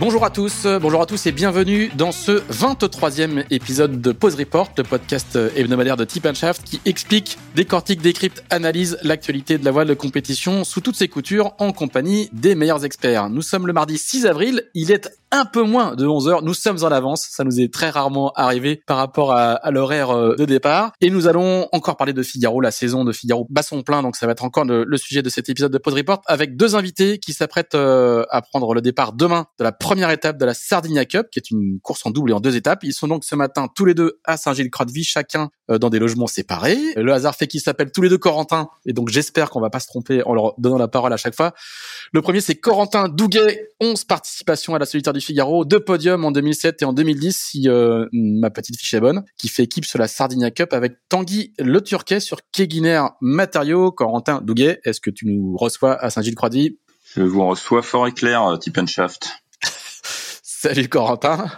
Bonjour à tous, bonjour à tous et bienvenue dans ce 23e épisode de Pause Report, le podcast hebdomadaire de Tip Shaft qui explique, décortique, décrypte, analyse l'actualité de la voile de compétition sous toutes ses coutures en compagnie des meilleurs experts. Nous sommes le mardi 6 avril, il est un peu moins de 11 heures. Nous sommes en avance. Ça nous est très rarement arrivé par rapport à, l'horaire euh, de départ. Et nous allons encore parler de Figaro, la saison de Figaro bat plein. Donc ça va être encore le, sujet de cet épisode de Pod Report avec deux invités qui s'apprêtent euh, à prendre le départ demain de la première étape de la Sardinia Cup, qui est une course en double et en deux étapes. Ils sont donc ce matin tous les deux à Saint-Gilles-Croix-de-Vie, chacun dans des logements séparés. Le hasard fait qu'ils s'appellent tous les deux Corentin. Et donc j'espère qu'on va pas se tromper en leur donnant la parole à chaque fois. Le premier c'est Corentin Douguet, 11 participations à la solitaire du Figaro, deux en 2007 et en 2010 si euh, ma petite fiche est bonne, qui fait équipe sur la Sardinia Cup avec Tanguy Le Turquet sur Keguiner Matériaux. Corentin Douguet, est-ce que tu nous reçois à Saint-Gilles-Croix-de-Vie? Je vous reçois fort et clair, euh, Tip Shaft. Salut Corentin.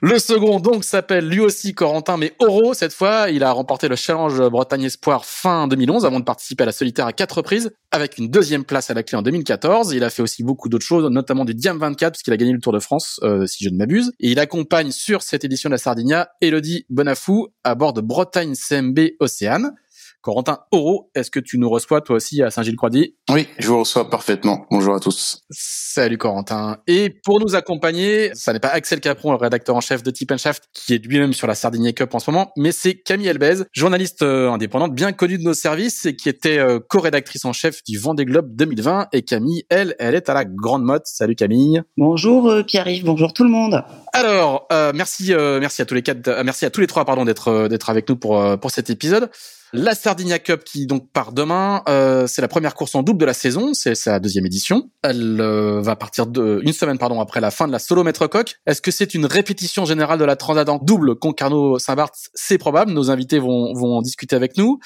Le second donc s'appelle lui aussi Corentin, mais Oro cette fois. Il a remporté le Challenge Bretagne Espoir fin 2011 avant de participer à la solitaire à quatre reprises, avec une deuxième place à la clé en 2014. Il a fait aussi beaucoup d'autres choses, notamment du Diam 24 puisqu'il a gagné le Tour de France, euh, si je ne m'abuse. Et il accompagne sur cette édition de la Sardinia Elodie Bonafou à bord de Bretagne CMB Océane. Corentin Oro, est-ce que tu nous reçois toi aussi à Saint-Gilles-Croix-de-Vie Oui, je vous reçois parfaitement. Bonjour à tous. Salut Corentin. Et pour nous accompagner, ça n'est pas Axel Capron, le rédacteur en chef de Tip Shaft, qui est lui-même sur la Sardinia Cup en ce moment, mais c'est Camille Elbez, journaliste euh, indépendante bien connue de nos services et qui était euh, co-rédactrice en chef du Vendée Globe 2020. Et Camille, elle, elle est à la grande motte. Salut Camille. Bonjour euh, Pierre-Yves, bonjour tout le monde. Alors, merci, merci à tous les quatre, merci à tous les trois, pardon, d'être d'être avec nous pour pour cet épisode. La Sardinia Cup qui donc part demain, euh, c'est la première course en double de la saison, c'est sa deuxième édition. Elle euh, va partir de une semaine pardon après la fin de la solo Maître Coq. Est-ce que c'est une répétition générale de la Transat en double Concarneau-Saint-Barth C'est probable. Nos invités vont vont en discuter avec nous.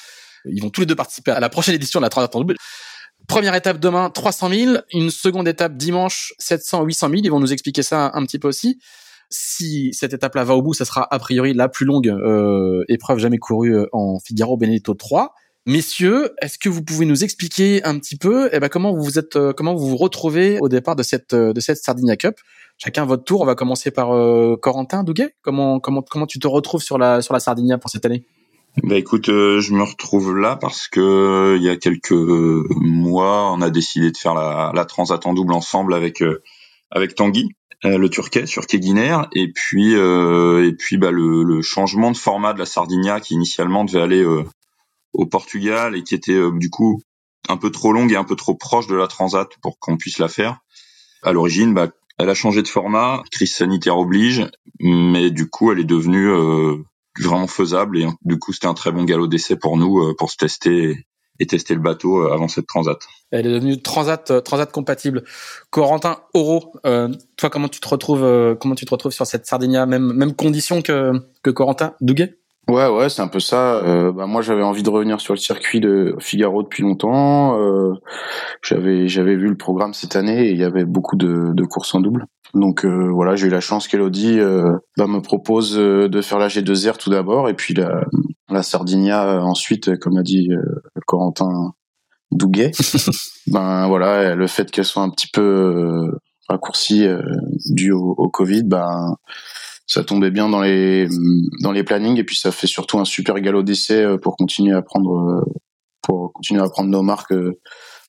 Ils vont tous les deux participer à la prochaine édition de la Transat en double. Première étape demain, 300 000. Une seconde étape dimanche, 700, 800 000. Ils vont nous expliquer ça un petit peu aussi si cette étape-là va au bout, ça sera a priori la plus longue euh, épreuve jamais courue euh, en Figaro Benedetto 3. Messieurs, est-ce que vous pouvez nous expliquer un petit peu, eh ben, comment vous êtes, euh, comment vous vous retrouvez au départ de cette de cette Sardinia Cup? Chacun votre tour. On va commencer par Corentin Douguet. Comment comment comment tu te retrouves sur la sur la Sardinia pour cette année? Bah écoute, je me retrouve là parce que il y a quelques mois, on a décidé de faire la, la transat en double ensemble avec avec Tanguy, euh, le Turquet sur Keguiner, et puis euh, et puis bah, le, changement de format de la Sardinia qui initialement devait aller euh, au Portugal et qui était du coup un peu trop longue et un peu trop proche de la Transat pour qu'on puisse la faire. À l'origine, bah, elle a changé de format, crise sanitaire oblige, mais du coup, elle est devenue vraiment faisable et du coup, c'était un très bon galop d'essai pour nous pour se tester et tester le bateau euh, avant cette transat. Elle est devenue transat euh, transat compatible. Corentin Oro, euh, toi comment tu te retrouves comment tu te retrouves sur cette Sardinia? Même même condition que que Corentin? Douguet? Ouais, ouais, c'est un peu ça. bah, moi, j'avais envie de revenir sur le circuit de Figaro depuis longtemps. j'avais, j'avais vu le programme cette année et il y avait beaucoup de, de courses en double. Donc euh, voilà, j'ai eu la chance qu'Elodie euh, bah, me propose euh, de faire la G2R tout d'abord et puis la, la Sardinia ensuite, comme a dit Corentin Douguet. ben voilà, le fait qu'elle soit un petit peu raccourcie dû au, au, Covid, ben ça tombait bien dans les dans les plannings et puis ça fait surtout un super galop d'essai pour continuer à prendre pour continuer à prendre nos marques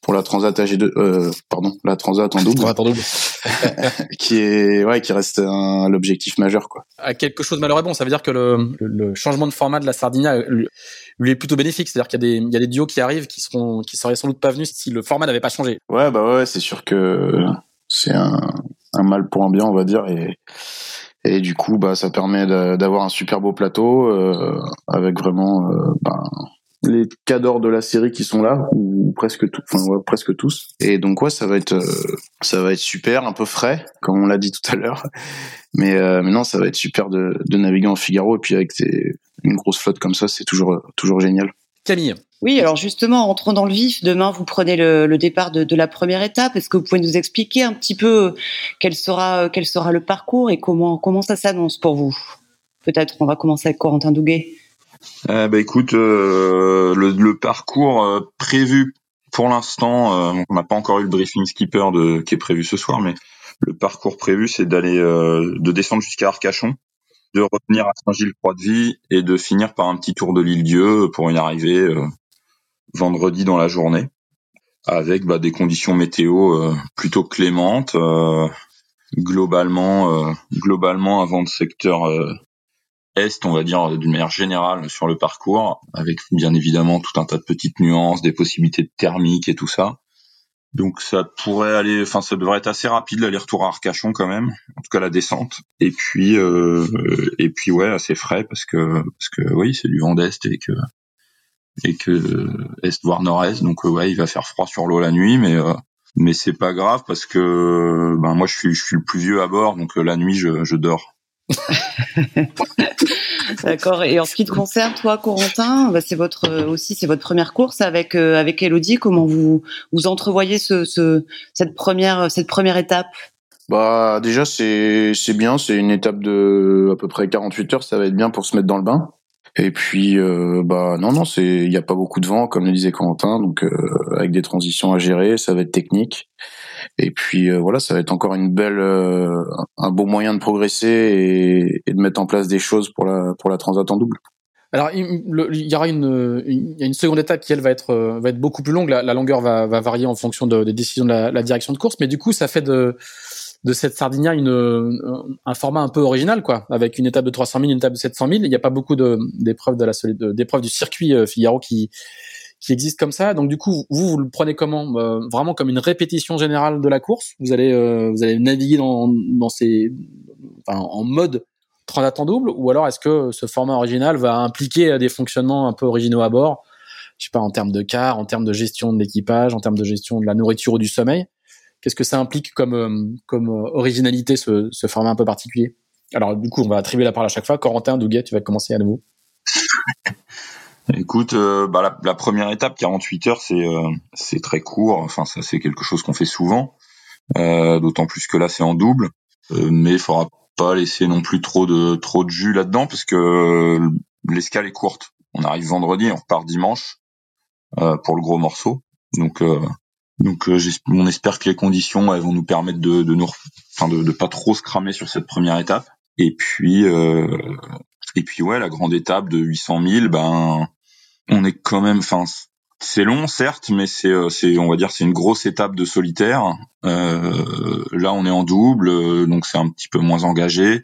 pour la Transat AG2, euh, pardon, la Transat en double, qui est, ouais, qui reste l'objectif majeur, quoi. À quelque chose malheureux, bon, ça veut dire que le, le, changement de format de la Sardinia lui, est plutôt bénéfique, c'est-à-dire qu'il y a des, il y a des duos qui arrivent qui seront, qui seraient sans doute pas venus si le format n'avait pas changé. Ouais, bah ouais, c'est sûr que c'est un, un mal pour un bien, on va dire, et et du coup, bah, ça permet d'avoir un super beau plateau euh, avec vraiment euh, bah, les cadors de la série qui sont là ou presque tout, enfin presque tous. Et donc ouais, ça va être ça va être super, un peu frais comme on l'a dit tout à l'heure. Mais mais non, ça va être super de, de naviguer en Figaro et puis avec une grosse flotte comme ça, c'est toujours toujours génial. Camille. Oui, alors justement, entrons dans le vif. Demain, vous prenez le, départ de, la première étape. Est-ce que vous pouvez nous expliquer un petit peu quel sera quel sera le parcours et comment comment ça s'annonce pour vous? Peut-être on va commencer avec Corentin Douguet. Euh, bah écoute, euh, le, parcours euh, prévu pour l'instant, euh, on n'a pas encore eu le briefing skipper de, qui est prévu ce soir, mais le parcours prévu, c'est d'aller de descendre jusqu'à Arcachon, de revenir à Saint-Gilles-Croix-de-Vie et de finir par un petit tour de l'île Dieu pour y arriver euh, vendredi dans la journée avec bah, des conditions météo euh, plutôt clémentes euh, globalement globalement un vent de secteur est on va dire d'une manière générale sur le parcours avec bien évidemment tout un tas de petites nuances des possibilités de thermique et tout ça donc ça pourrait aller, enfin ça devrait être assez rapide l'aller-retour à Arcachon quand même, en tout cas la descente. Et puis euh, et puis ouais assez frais parce que parce que oui c'est du vent d'est et que et que est voire nord-est donc ouais il va faire froid sur l'eau la nuit mais euh, mais c'est pas grave parce que ben moi je suis je suis le plus vieux à bord donc la nuit je, je dors. D'accord. Et en ce qui te concerne, toi, Corentin, bah, c'est votre euh, aussi c'est votre première course avec euh, avec Elodie. Comment vous vous entrevoyez ce, ce cette première cette première étape? Bah déjà c'est c'est bien. C'est une étape de à peu près 48 heures. Ça va être bien pour se mettre dans le bain. Et puis euh, bah non non c'est il y a pas beaucoup de vent comme le disait Corentin donc avec des transitions à gérer ça va être technique et puis euh, voilà, ça va être encore une belle, euh, un beau moyen de progresser et, de mettre en place des choses pour la pour la transat en double. Alors il, y aura une, a une seconde étape qui elle va être euh, va être beaucoup plus longue. La, longueur va, va varier en fonction de, des décisions de la, la, direction de course, mais du coup ça fait de de cette Sardinia une un format un peu original quoi, avec une étape de 300 000, une étape de 700 000. Il n'y a pas beaucoup de d'épreuves de d'épreuves du circuit Figaro qui qui existe comme ça. Donc du coup, vous vous le prenez comment euh, Vraiment comme une répétition générale de la course? Vous allez euh, vous allez naviguer dans dans ces enfin, en mode transat en double? Ou alors est-ce que ce format original va impliquer des fonctionnements un peu originaux à bord? Je sais pas en termes de car, en termes de gestion de l'équipage, en termes de gestion de la nourriture ou du sommeil. Qu'est-ce que ça implique comme euh, comme originalité ce, format un peu particulier? Alors du coup, on va attribuer la parole à chaque fois. Corentin, Douguet, tu vas commencer à nouveau. Écoute, euh, bah, la, première étape, 48 heures, c'est euh, très court. Enfin, ça c'est quelque chose qu'on fait souvent, euh, d'autant plus que là c'est en double. mais il faudra pas laisser non plus trop de trop de jus là-dedans, parce que l'escale est courte. On arrive vendredi, on repart dimanche pour le gros morceau. Donc donc on espère que les conditions elles vont nous permettre de, de nous, enfin de, de pas trop se cramer sur cette première étape. Et puis et puis ouais, la grande étape de 800 000, ben on est quand même, enfin c'est long certes, mais c'est euh, c'est on va dire c'est une grosse étape de solitaire. Euh, là on est en double, euh, donc c'est un petit peu moins engagé.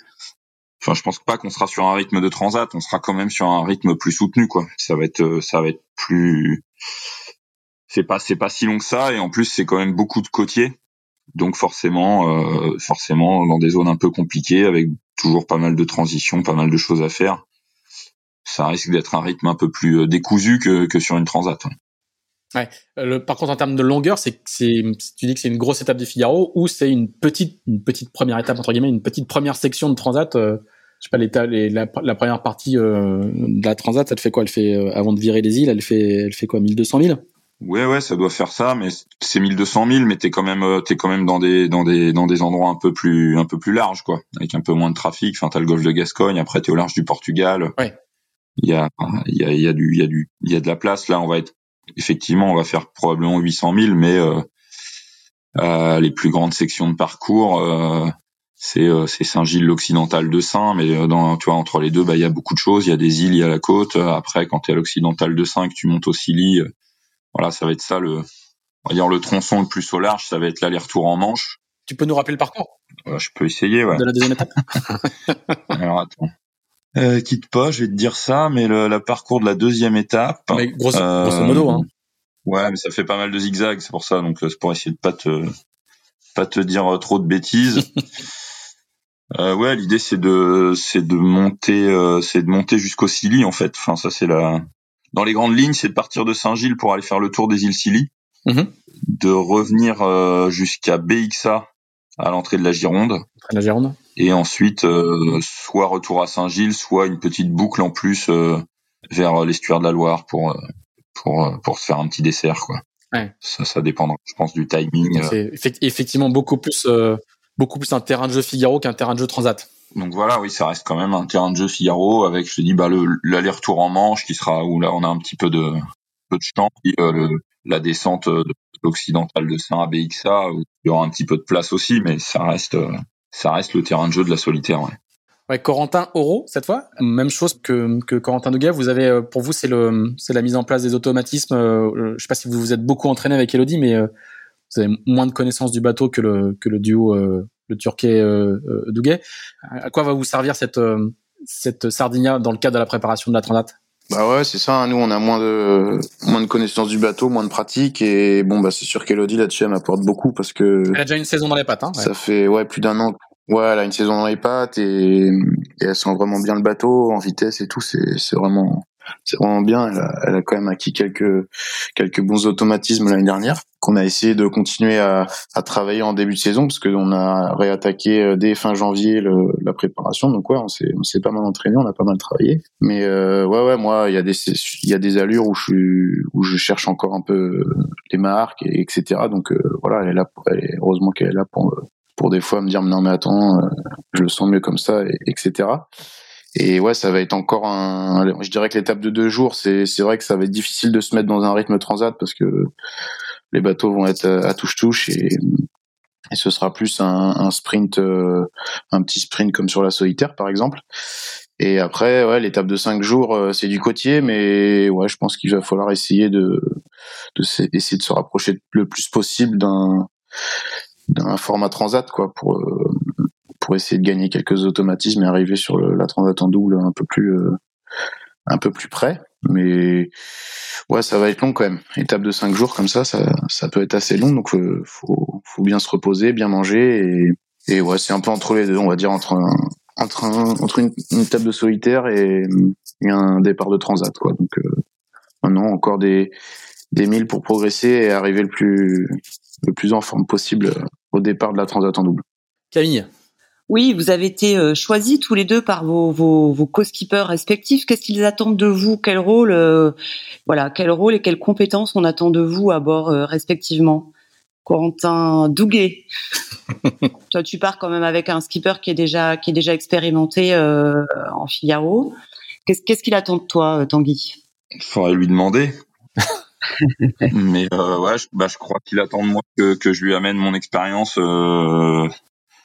Enfin je pense pas qu'on sera sur un rythme de transat, on sera quand même sur un rythme plus soutenu quoi. Ça va être ça va être plus c'est pas c'est pas si long que ça et en plus c'est quand même beaucoup de côtiers. Donc forcément, euh, forcément, dans des zones un peu compliquées, avec toujours pas mal de transitions, pas mal de choses à faire, ça risque d'être un rythme un peu plus euh, décousu que, que sur une transat. Ouais. Euh, par contre, en termes de longueur, c'est, tu dis que c'est une grosse étape du Figaro ou c'est une petite, une petite première étape entre guillemets, une petite première section de transat. Je sais pas, l'état, la, la, première partie de la transat, elle fait quoi? Elle fait avant de virer les îles, elle fait, elle fait quoi? 1200 000 Ouais, ouais, ça doit faire ça, mais c'est 1200 000, mais t'es quand même, euh, t'es quand même dans des, dans des, dans des endroits un peu plus, un peu plus larges, quoi, avec un peu moins de trafic. Enfin, t'as le golfe de Gascogne, après t'es au large du Portugal. Ouais. Il y a, il y a, il y a du, il y a du, il y a de la place. Là, on va être, effectivement, on va faire probablement 800 000, mais euh, euh, les plus grandes sections de parcours, euh, c'est, euh, c'est Saint-Gilles l'occidental de Saint, mais dans, tu vois, entre les deux, bah, il y a beaucoup de choses. Il y a des îles, il y a la côte. Après, quand t'es à l'occidental de Saint, que tu montes au Scilly voilà, ça va être ça le, on va dire le tronçon le plus au large, ça va être l'aller-retour en Manche. Tu peux nous rappeler le parcours? Je peux essayer, ouais. De la deuxième étape. Alors attends. Euh, quitte pas, je vais te dire ça, mais le, le parcours de la deuxième étape. Mais grosso, euh, grosso modo, hein. Ouais, mais ça fait pas mal de zigzags, c'est pour ça. Donc c'est pour essayer de pas te pas te dire trop de bêtises. euh, ouais, l'idée c'est de c'est de monter euh, c'est de monter jusqu'au Silly en fait. Enfin ça c'est la dans les grandes lignes, c'est de partir de Saint-Gilles pour aller faire le tour des îles Scilly, Mhm. de revenir euh, jusqu'à BXA à l'entrée de la Gironde, La Gironde. et ensuite euh, soit retour à Saint-Gilles, soit une petite boucle en plus euh, vers l'estuaire de la Loire pour pour pour se faire un petit dessert quoi. Ouais. Ça ça dépendra, je pense, du timing. C'est effect- effectivement beaucoup plus, euh, beaucoup plus un terrain de jeu Figaro qu'un terrain de jeu Transat. Donc voilà, oui, ça reste quand même un terrain de jeu Figaro avec, je te dis, bah le l'aller-retour en Manche qui sera où là on a un petit peu de peu de champ, et, euh, le- la descente euh, de l'occidental de Saint à BXA où il y aura un petit peu de place aussi, mais ça reste euh, ça reste le terrain de jeu de la solitaire. Ouais. Ouais, Corentin Oro cette fois, même chose que, que Corentin Douga. Vous avez, pour vous, c'est le, c'est la mise en place des automatismes. je sais pas si vous vous êtes beaucoup entraîné avec Elodie, mais vous avez moins de connaissances du bateau que le que le duo le Turquet euh, euh, Douguet. À quoi va vous servir cette euh, cette Sardinia dans le cadre de la préparation de la Transat? Bah ouais, c'est ça. hein. Nous, on a moins de moins de connaissances du bateau, moins de pratique, et bon, bah c'est sûr qu'Elodie là-dessus, elle m'apporte beaucoup parce que Elle a déjà une saison dans les pattes. Hein, ouais. ça fait ouais plus d'un an. Ouais, elle a une saison dans les pattes et, et elle sent vraiment bien le bateau en vitesse et tout. C'est c'est vraiment c'est vraiment bien. Elle a, quand même acquis quelques quelques bons automatismes l'année dernière qu'on a essayé de continuer à, à travailler en début de saison parce que on a réattaqué euh, dès fin janvier la préparation. Donc ouais, on s'est on s'est pas mal entraîné, on a pas mal travaillé. Mais euh, ouais ouais, moi il y a des il y a des allures où je où je cherche encore un peu les marques et etc. Donc euh, voilà, elle est là, heureusement qu'elle est là pour euh, pour des fois me dire non mais attends, euh, je le sens mieux comme ça, et, etc. Et ouais, ça va être encore un. Je dirais que l'étape de deux jours, c'est c'est vrai que ça va être difficile de se mettre dans un rythme transat parce que les bateaux vont être à touche touche et et ce sera plus un, sprint, euh, un petit sprint comme sur la solitaire par exemple. Et après, ouais, l'étape de cinq jours, euh, c'est du côtier, mais ouais, je pense qu'il va falloir essayer de, de essayer de se rapprocher le plus possible d'un d'un format transat, quoi, pour euh, pour essayer de gagner quelques automatismes et arriver sur la transat en double un peu plus euh, un peu plus près. Mais ouais, ça va être long quand même. Étape de cinq jours comme ça, ça, ça peut être assez long, donc euh, faut faut bien se reposer, bien manger et et ouais, c'est un peu entre les deux, on va dire entre entre entre une, étape de solitaire et, un départ de transat, quoi. Donc euh, maintenant encore des des milles pour progresser et arriver le plus le plus en forme possible au départ de la transat en double. Camille, Oui, vous avez été euh, choisis tous les deux par vos, vos, vos co-skippers respectifs. Qu'est-ce qu'ils attendent de vous? Quel rôle, euh, voilà, quel rôle et quelles compétences on attend de vous à bord euh, respectivement? Corentin Douguet, toi tu pars quand même avec un skipper qui est déjà qui est déjà expérimenté euh, en Figaro. Qu'est-ce qu'est-ce qu'il attend de toi, Tanguy? Faudrait lui demander. Mais ouais, je, bah, je crois qu'il attend de moi que, que je lui amène mon expérience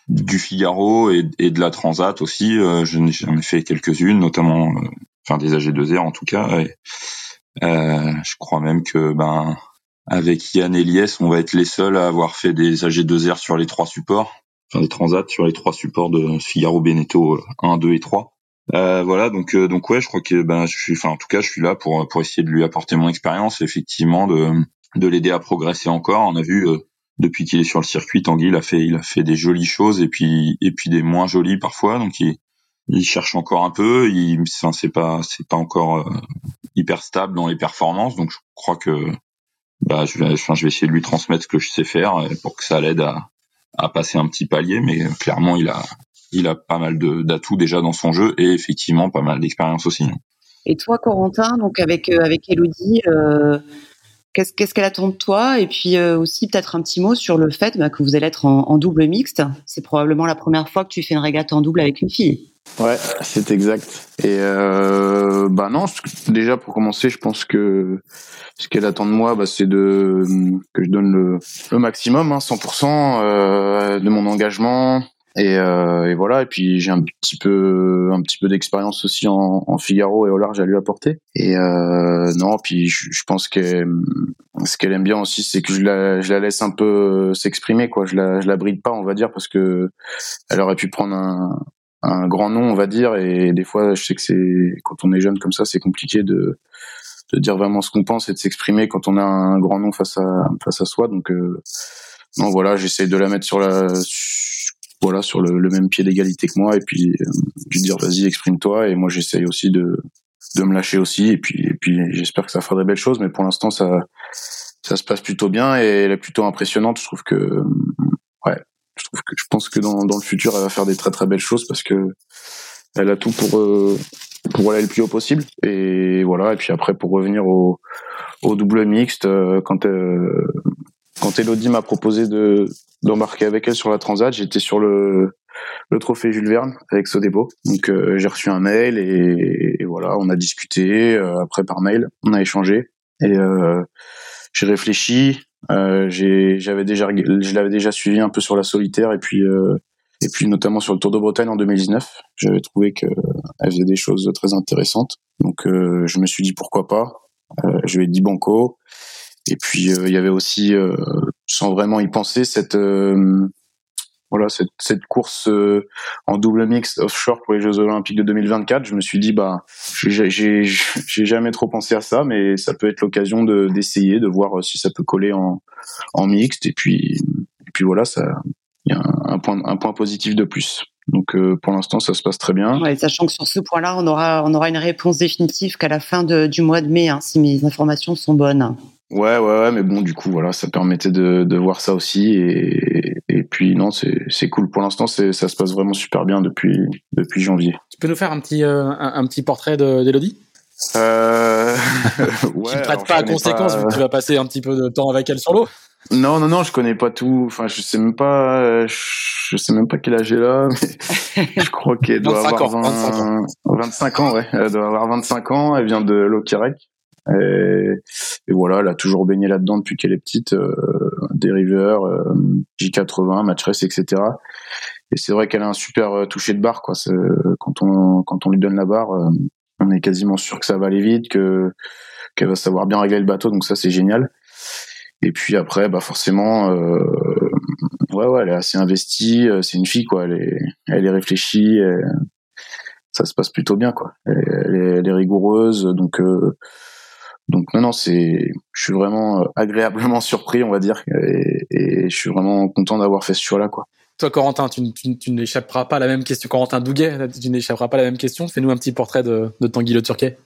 du Figaro et, de la Transat aussi. Euh, J'en ai, fait quelques-unes, notamment, euh, enfin des AG2R en tout cas. Et, euh, je crois même que ben avec Yann et Lies, on va être les seuls à avoir fait des AG2R sur les trois supports, enfin des Transat sur les trois supports de Figaro Beneteau 1, 2 et 3. Euh, voilà, donc euh, donc ouais, je crois que ben je suis, enfin en tout cas, je suis là pour pour essayer de lui apporter mon expérience, effectivement, de de l'aider à progresser encore. On a vu euh, depuis qu'il est sur le circuit, Tanguy, il a fait il a fait des jolies choses et puis et puis des moins jolies parfois. Donc il il cherche encore un peu. Il enfin, c'est pas c'est pas encore euh, hyper stable dans les performances. Donc je crois que bah je vais enfin, je vais essayer de lui transmettre ce que je sais faire euh, pour que ça l'aide à à passer un petit palier. Mais euh, clairement, il a il a pas mal d'atouts déjà dans son jeu et effectivement pas mal d'expérience aussi. Et toi, Corentin, donc avec avec Elodie, qu'est-ce qu'elle attend de toi? Et puis euh, aussi peut-être un petit mot sur le fait bah, que vous allez être en, en double mixte. C'est probablement la première fois que tu fais une régate en double avec une fille. Ouais, c'est exact. Et euh, bah non, déjà pour commencer, je pense que ce qu'elle attend de moi, bah, c'est de que je donne le, le maximum, hein, 100% euh, de mon engagement. Et, euh, et voilà. Et puis j'ai un petit peu, un petit peu d'expérience aussi en, en Figaro et au large à lui apporter. Et euh, non, puis je, je pense que ce qu'elle aime bien aussi, c'est que je la, je la laisse un peu s'exprimer, quoi. Je la, je la bride pas, on va dire, parce que elle aurait pu prendre un, un grand nom, on va dire. Et des fois, je sais que c'est quand on est jeune comme ça, c'est compliqué de, de dire vraiment ce qu'on pense et de s'exprimer quand on a un grand nom face à face à soi. Donc euh, non, voilà, j'essaye de la mettre sur la voilà sur le, le même pied d'égalité que moi et puis euh, lui dire vas-y exprime-toi et moi j'essaye aussi de de me lâcher aussi. Et puis, et puis j'espère que ça fera des belles choses. Mais pour l'instant, ça, ça se passe plutôt bien et elle est plutôt impressionnante. Je trouve que, ouais, je trouve que je pense que dans, dans le futur, elle va faire des très très belles choses parce que elle a tout pour euh, pour aller le plus haut possible. Et voilà. Et puis après, pour revenir au, au double mixte, euh, quand euh, quand Elodie m'a proposé de d'embarquer avec elle sur la Transat, j'étais sur le le trophée Jules Verne avec Sodebo. Donc euh, j'ai reçu un mail et, voilà, on a discuté euh, après par mail, on a échangé et euh, j'ai réfléchi. j'avais déjà je l'avais déjà suivi un peu sur la solitaire et puis et puis notamment sur le Tour de Bretagne en 2019. J'avais trouvé que elle faisait des choses très intéressantes. Donc je me suis dit pourquoi pas. je lui ai dit banco. Et puis il y avait aussi, sans vraiment y penser, cette voilà cette, cette course euh, en double mix offshore pour les Jeux Olympiques de 2024, je me suis dit bah j'ai jamais trop pensé à ça, mais ça peut être l'occasion de d'essayer, de voir si ça peut coller en en mixte et puis et puis voilà ça il y a un, point un point positif de plus. Donc euh, pour l'instant ça se passe très bien. Sachant que sur ce point-là on aura on aura une réponse définitive qu'à la fin de, du mois de mai hein, si mes informations sont bonnes. Ouais, ouais, ouais, mais bon, du coup, voilà, ça permettait de, de voir ça aussi. Et, et puis, non, c'est cool. Pour l'instant, ça se passe vraiment super bien depuis, depuis janvier. Tu peux nous faire un petit, euh, un, petit portrait d'Elodie? Euh... ouais, Tu ne prêtes pas à conséquence vu que tu vas passer un petit peu de temps avec elle sur l'eau non, non, non, je connais pas tout. Enfin, je sais même pas, je sais même pas quel âge elle a, mais je crois qu'elle doit avoir 25 ans. 25 ans, ouais. Elle doit avoir 25 ans. Elle vient de Lokirek. Et, voilà, elle a toujours baigné là-dedans depuis qu'elle est petite, euh, des rivers, euh, J80, match etc. Et c'est vrai qu'elle a un super euh, toucher de barre, quoi. Quand on quand on lui donne la barre, euh, on est quasiment sûr que ça va aller vite, que qu'elle va savoir bien régler le bateau, donc ça c'est génial. Et puis après, bah forcément, euh, ouais, ouais, elle est assez investie. C'est une fille, quoi. Elle est, elle est réfléchie. ça se passe plutôt bien, quoi. Elle, elle, est, elle est, rigoureuse, donc euh, donc non, non, c'est, je suis vraiment euh, agréablement surpris, on va dire, et, et je suis vraiment content d'avoir fait ce choix-là, quoi. Toi, Corentin, tu, tu, tu n'échapperas pas à la même question. Corentin Douguet, tu n'échapperas pas à la même question. Fais-nous un petit portrait de, de Tanguy Le Turquet.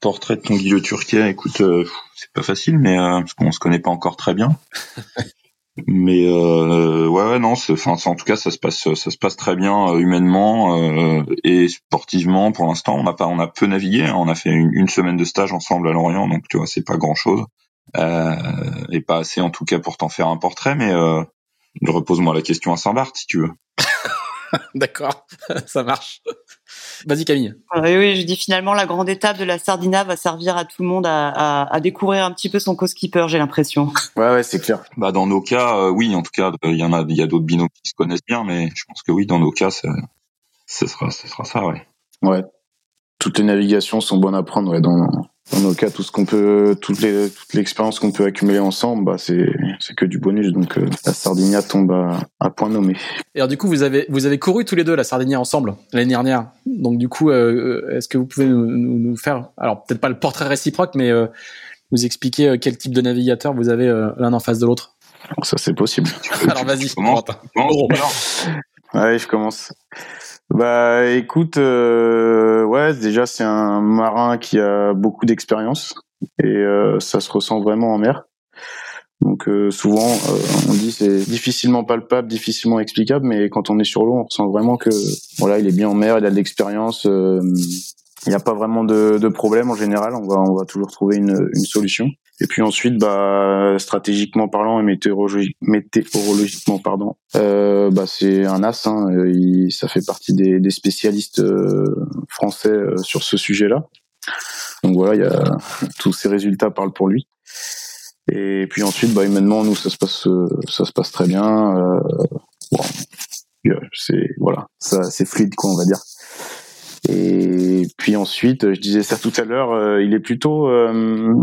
Portrait de Tanguy Le Turquet, écoute, euh, c'est pas facile, mais euh, parce qu'on se connaît pas encore très bien. mais euh, ouais, ouais, non, enfin, en tout cas, ça se passe, ça se passe très bien euh, humainement euh, et sportivement. Pour l'instant, on a pas, on a peu navigué. Hein. on a fait une, semaine de stage ensemble à Lorient, donc tu vois, c'est pas grand chose euh, et pas assez en tout cas pour t'en faire un portrait. Mais repose-moi la question à Saint-Barth si tu veux. D'accord, ça marche. Vas-y Camille. Oui, oui, je dis finalement la grande étape de la Sardina va servir à tout le monde à, à, à découvrir un petit peu son co-skipper, j'ai l'impression. Ouais, ouais, c'est clair. Bah dans nos cas, euh, oui, en tout cas, il y en a, il y a d'autres binômes qui se connaissent bien, mais je pense que oui, dans nos cas, ce sera, ce sera ça, ouais. Ouais. Toutes les navigations sont bonnes à prendre, ouais, dans, dans nos cas, tout ce qu'on peut, toutes les, toute l'expérience qu'on peut accumuler ensemble, bah, c'est, c'est que du bonus. Donc, euh, la Sardinia tombe à, à, point nommé. Et alors, du coup, vous avez, vous avez couru tous les deux la Sardinia ensemble l'année dernière. Donc, du coup, euh, est-ce que vous pouvez nous, nous, nous, faire, alors peut-être pas le portrait réciproque, mais euh, vous expliquer euh, quel type de navigateur vous avez euh, l'un en face de l'autre? Ça, c'est possible. alors, vas-y. Comment Ouais, je commence. Bah écoute, euh, ouais, déjà c'est un marin qui a beaucoup d'expérience et euh, ça se ressent vraiment en mer. Donc euh, souvent euh, on dit c'est difficilement palpable, difficilement explicable, mais quand on est sur l'eau, on ressent vraiment que voilà, il est bien en mer, il a de l'expérience. Euh, il n'y a pas vraiment de, de, problème en général. On va on va toujours trouver une, une solution. Et puis ensuite, bah, stratégiquement parlant et météorologiquement pardon, euh, bah, c'est un as. Hein, il, ça fait partie des, spécialistes euh, français euh, sur ce sujet-là. Donc voilà, il y a tous ces résultats parlent pour lui. Et puis ensuite, bah, humainement, nous, ça se passe, ça se passe très bien. Euh, bon, c'est voilà, c'est fluide, quoi, on va dire. Et puis ensuite, je disais ça tout à l'heure, euh, il est plutôt, euh,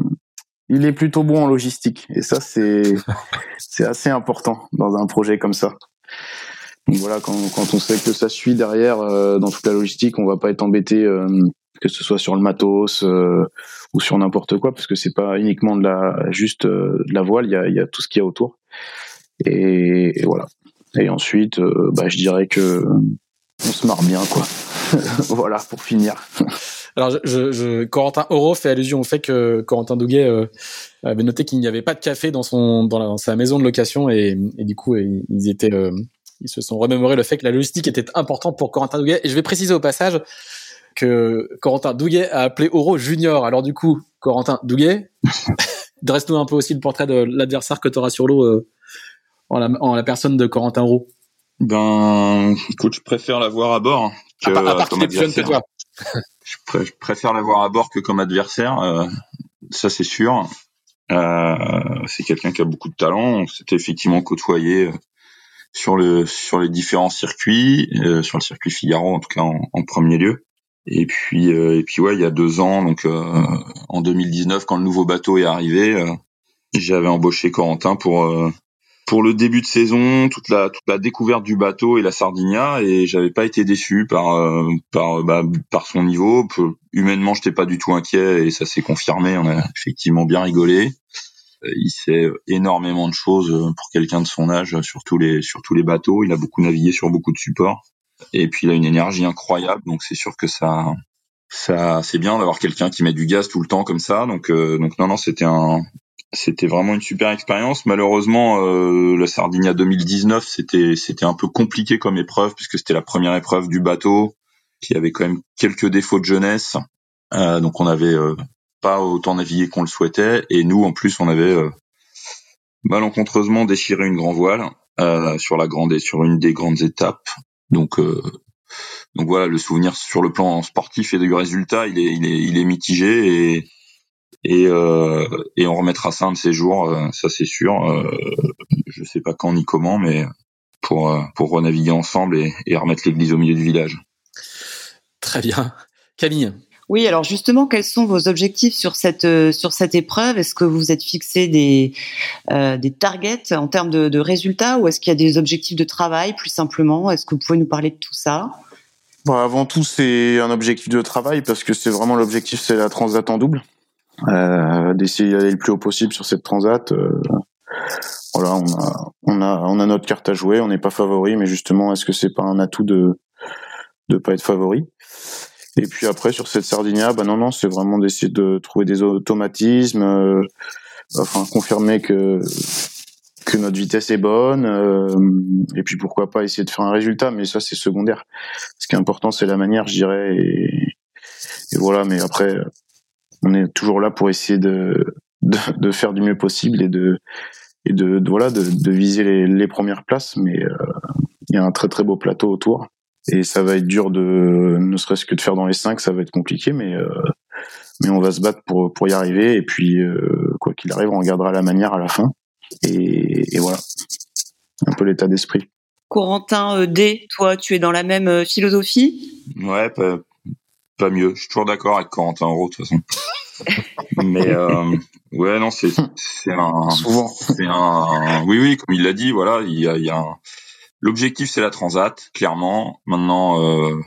il est plutôt bon en logistique. Et ça, c'est assez important dans un projet comme ça. Donc voilà, quand, quand on sait que ça suit derrière euh, dans toute la logistique, on va pas être embêté euh, que ce soit sur le matos euh, ou sur n'importe quoi, parce que c'est pas uniquement de la juste de la voile, il y a, y a tout ce qu'il y a autour. Et, et, voilà. Et ensuite, bah, je dirais que on se marre bien, quoi. voilà, pour finir. Alors, je, je, Corentin Oro fait allusion au fait que Corentin Douguet euh, avait noté qu'il n'y avait pas de café dans son dans, sa maison de location et, et du coup ils étaient euh, ils se sont remémorés le fait que la logistique était importante pour Corentin Douguet. Et je vais préciser au passage que Corentin Douguet a appelé Oro Junior. Alors du coup, Corentin Douguet, dresse-nous un peu aussi le portrait de l'adversaire que tu auras sur l'eau euh, en, la, en la personne de Corentin Oro. Ben, écoute, je préfère l'avoir à bord que à part, plus jeune que toi. je, préfère l'avoir à bord que comme adversaire, euh, ça c'est sûr. Euh, c'est quelqu'un qui a beaucoup de talent. C'était effectivement côtoyé euh, sur le sur les différents circuits, euh, sur le circuit Figaro en tout cas en, en premier lieu. Et puis euh, et puis ouais, il y a deux ans, donc en 2019, quand le nouveau bateau est arrivé, j'avais embauché Corentin pour pour le début de saison, toute la toute la découverte du bateau et la Sardinia et j'avais pas été déçu par euh, par bah, par son niveau. Humainement, j'étais pas du tout inquiet et ça s'est confirmé. On a effectivement bien rigolé. Euh, il sait énormément de choses pour quelqu'un de son âge sur tous les sur tous les bateaux. Il a beaucoup navigué sur beaucoup de supports et puis il a une énergie incroyable. Donc c'est sûr que ça ça c'est bien d'avoir quelqu'un qui met du gaz tout le temps comme ça. Donc euh, donc non non c'était un c'était vraiment une super expérience. Malheureusement, euh, la Sardinia 2019, c'était c'était un peu compliqué comme épreuve puisque c'était la première épreuve du bateau, qui avait quand même quelques défauts de jeunesse. Euh, donc on n'avait euh, pas autant navigué qu'on le souhaitait, et nous en plus on avait euh, malencontreusement déchiré une grand voile euh, sur la grande sur une des grandes étapes. Donc donc voilà, le souvenir sur le plan sportif et du résultat, il est il est il est mitigé et et, euh, et on remettra ça un de ces jours, euh, ça c'est sûr. Euh, je sais pas quand ni comment, mais pour euh, pour renaviguer ensemble et, et remettre l'église au milieu du village. Très bien, Camille. Oui, alors justement, quels sont vos objectifs sur cette sur cette épreuve? Est-ce que vous vous êtes fixé des euh, des targets en termes de, de résultats ou est-ce qu'il y a des objectifs de travail plus simplement? Est-ce que vous pouvez nous parler de tout ça? Bon, Avant tout, c'est un objectif de travail parce que c'est vraiment l'objectif, c'est la transat en double euh, d'essayer d'aller le plus haut possible sur cette transat. Euh, voilà, on a, on a, notre carte à jouer. On n'est pas favori, mais justement, est-ce que c'est pas un atout de de pas être favori? Et puis après, sur cette Sardinia, bah non, non, c'est vraiment d'essayer de trouver des automatismes, euh, enfin confirmer que que notre vitesse est bonne, et puis pourquoi pas essayer de faire un résultat, mais ça c'est secondaire. Ce qui est important, c'est la manière, je dirais, et voilà. Mais après, on est toujours là pour essayer de, de, de, faire du mieux possible et de et de, de voilà de, de, viser les, les, premières places. Mais euh, il y a un très très beau plateau autour. Et ça va être dur de ne serait-ce que de faire dans les cinq ça va être compliqué mais euh, mais on va se battre pour pour y arriver. Et puis euh, quoi qu'il arrive on regardera la manière à la fin. Et, et voilà. Un peu l'état d'esprit. Corentin D, toi, tu es dans la même philosophie? Ouais, pas mieux. Je suis toujours d'accord avec Corentin Euro de toute façon. Mais euh, ouais, non, c'est un souvent c'est un oui oui comme il l'a dit voilà il y a, y a un... l'objectif c'est la transat clairement. Maintenant euh,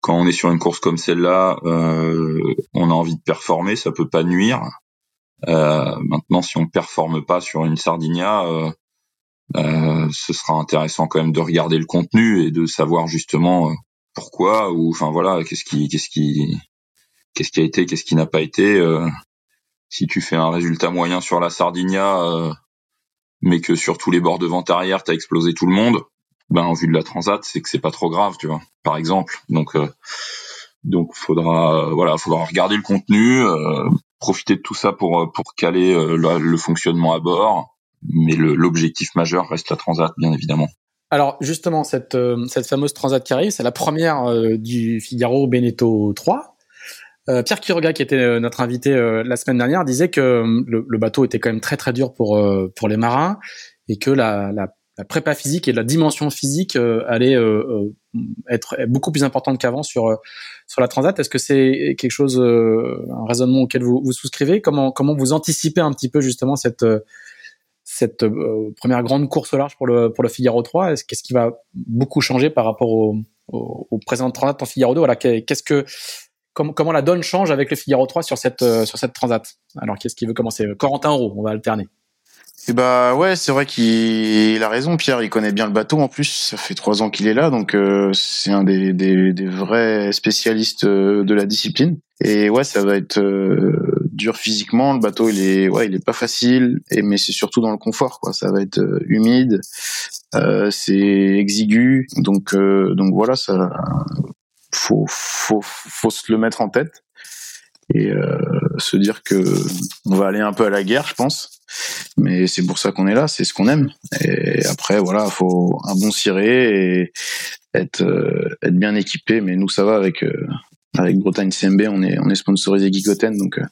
quand on est sur une course comme celle-là, euh, on a envie de performer, ça peut pas nuire. Euh, maintenant, si on performe pas sur une Sardinia, euh, euh, ce sera intéressant quand même de regarder le contenu et de savoir justement pourquoi ou enfin voilà qu'est-ce qui qu'est-ce qui qu'est-ce qui a été qu'est-ce qui n'a pas été euh, si tu fais un résultat moyen sur la Sardinia euh, mais que sur tous les bords de vente arrière t'as explosé tout le monde ben en vue de la transat c'est que c'est pas trop grave tu vois par exemple. Donc euh, donc faudra voilà faudra regarder le contenu profiter de tout ça pour pour caler le, le fonctionnement à bord. Mais l'objectif majeur reste la transat bien évidemment alors justement, cette, euh, cette fameuse transat qui arrive, c'est la première euh, du Figaro Beneteau 3. Euh, Pierre Quiroga, qui était notre invité la semaine dernière, disait que le, bateau était quand même très très dur pour pour les marins et que la, la, la prépa physique et la dimension physique allait être beaucoup plus importante qu'avant sur sur la transat. Est-ce que c'est quelque chose, un raisonnement auquel vous, vous souscrivez? Comment comment vous anticipez un petit peu justement cette cette euh, première grande course au large pour le pour le Figaro 3 est-ce qu'est-ce qui va beaucoup changer par rapport au, au, au présent transat en Figaro 2 voilà qu'est-ce que comment, la donne change avec le Figaro 3 sur cette euh, sur cette transat? Alors qu'est-ce qui veut commencer? Corentin Roux on va alterner Et bah ouais, c'est vrai qu'il a raison, Pierre. Il connaît bien le bateau en plus. Ça fait trois ans qu'il est là, donc euh, c'est un des, des, des, vrais spécialistes euh, de la discipline. Et ouais, ça va être euh, dur physiquement. Le bateau, il est ouais, il est pas facile. Et mais c'est surtout dans le confort, quoi. Ça va être humide, c'est exigu. Donc donc voilà, ça faut faut faut se le mettre en tête et se dire que on va aller un peu à la guerre, je pense mais c'est pour ça qu'on est là, c'est ce qu'on aime. Et après, voilà, faut un bon ciré et être euh, être bien équipé. Mais nous, ça va avec euh, avec Bretagne CMB, on est on est sponsorisé Gigoten, donc euh,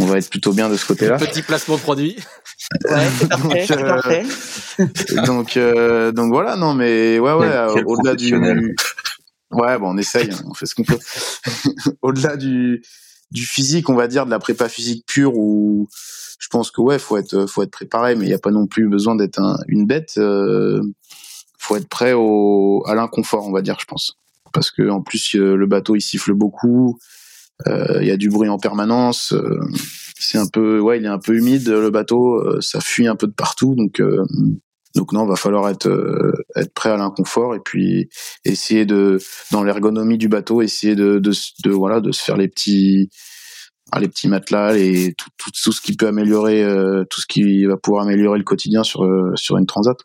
on va être plutôt bien de ce côté-là. Petit placement produit. Ouais, c'est parfait, donc, parfait. donc, donc voilà, non, mais ouais, ouais, au-delà du, ouais, bon, on essaye, hein, on fait ce qu'on peut. au-delà du du physique, on va dire, de la prépa physique pure ou je pense que ouais, faut être faut être préparé, mais il n'y a pas non plus besoin d'être une bête. Euh, faut être prêt au à l'inconfort, on va dire, je pense, parce que en plus euh, le bateau il siffle beaucoup, euh, il y a du bruit en permanence. Euh, c'est un peu ouais, il est un peu humide le bateau, ça fuit un peu de partout, donc donc non, va falloir être être prêt à l'inconfort et puis essayer de dans l'ergonomie du bateau, essayer de, voilà de se faire les petits ah, les petits matelas, et tout, ce qui peut améliorer, euh, tout ce qui va pouvoir améliorer le quotidien sur euh, une transat.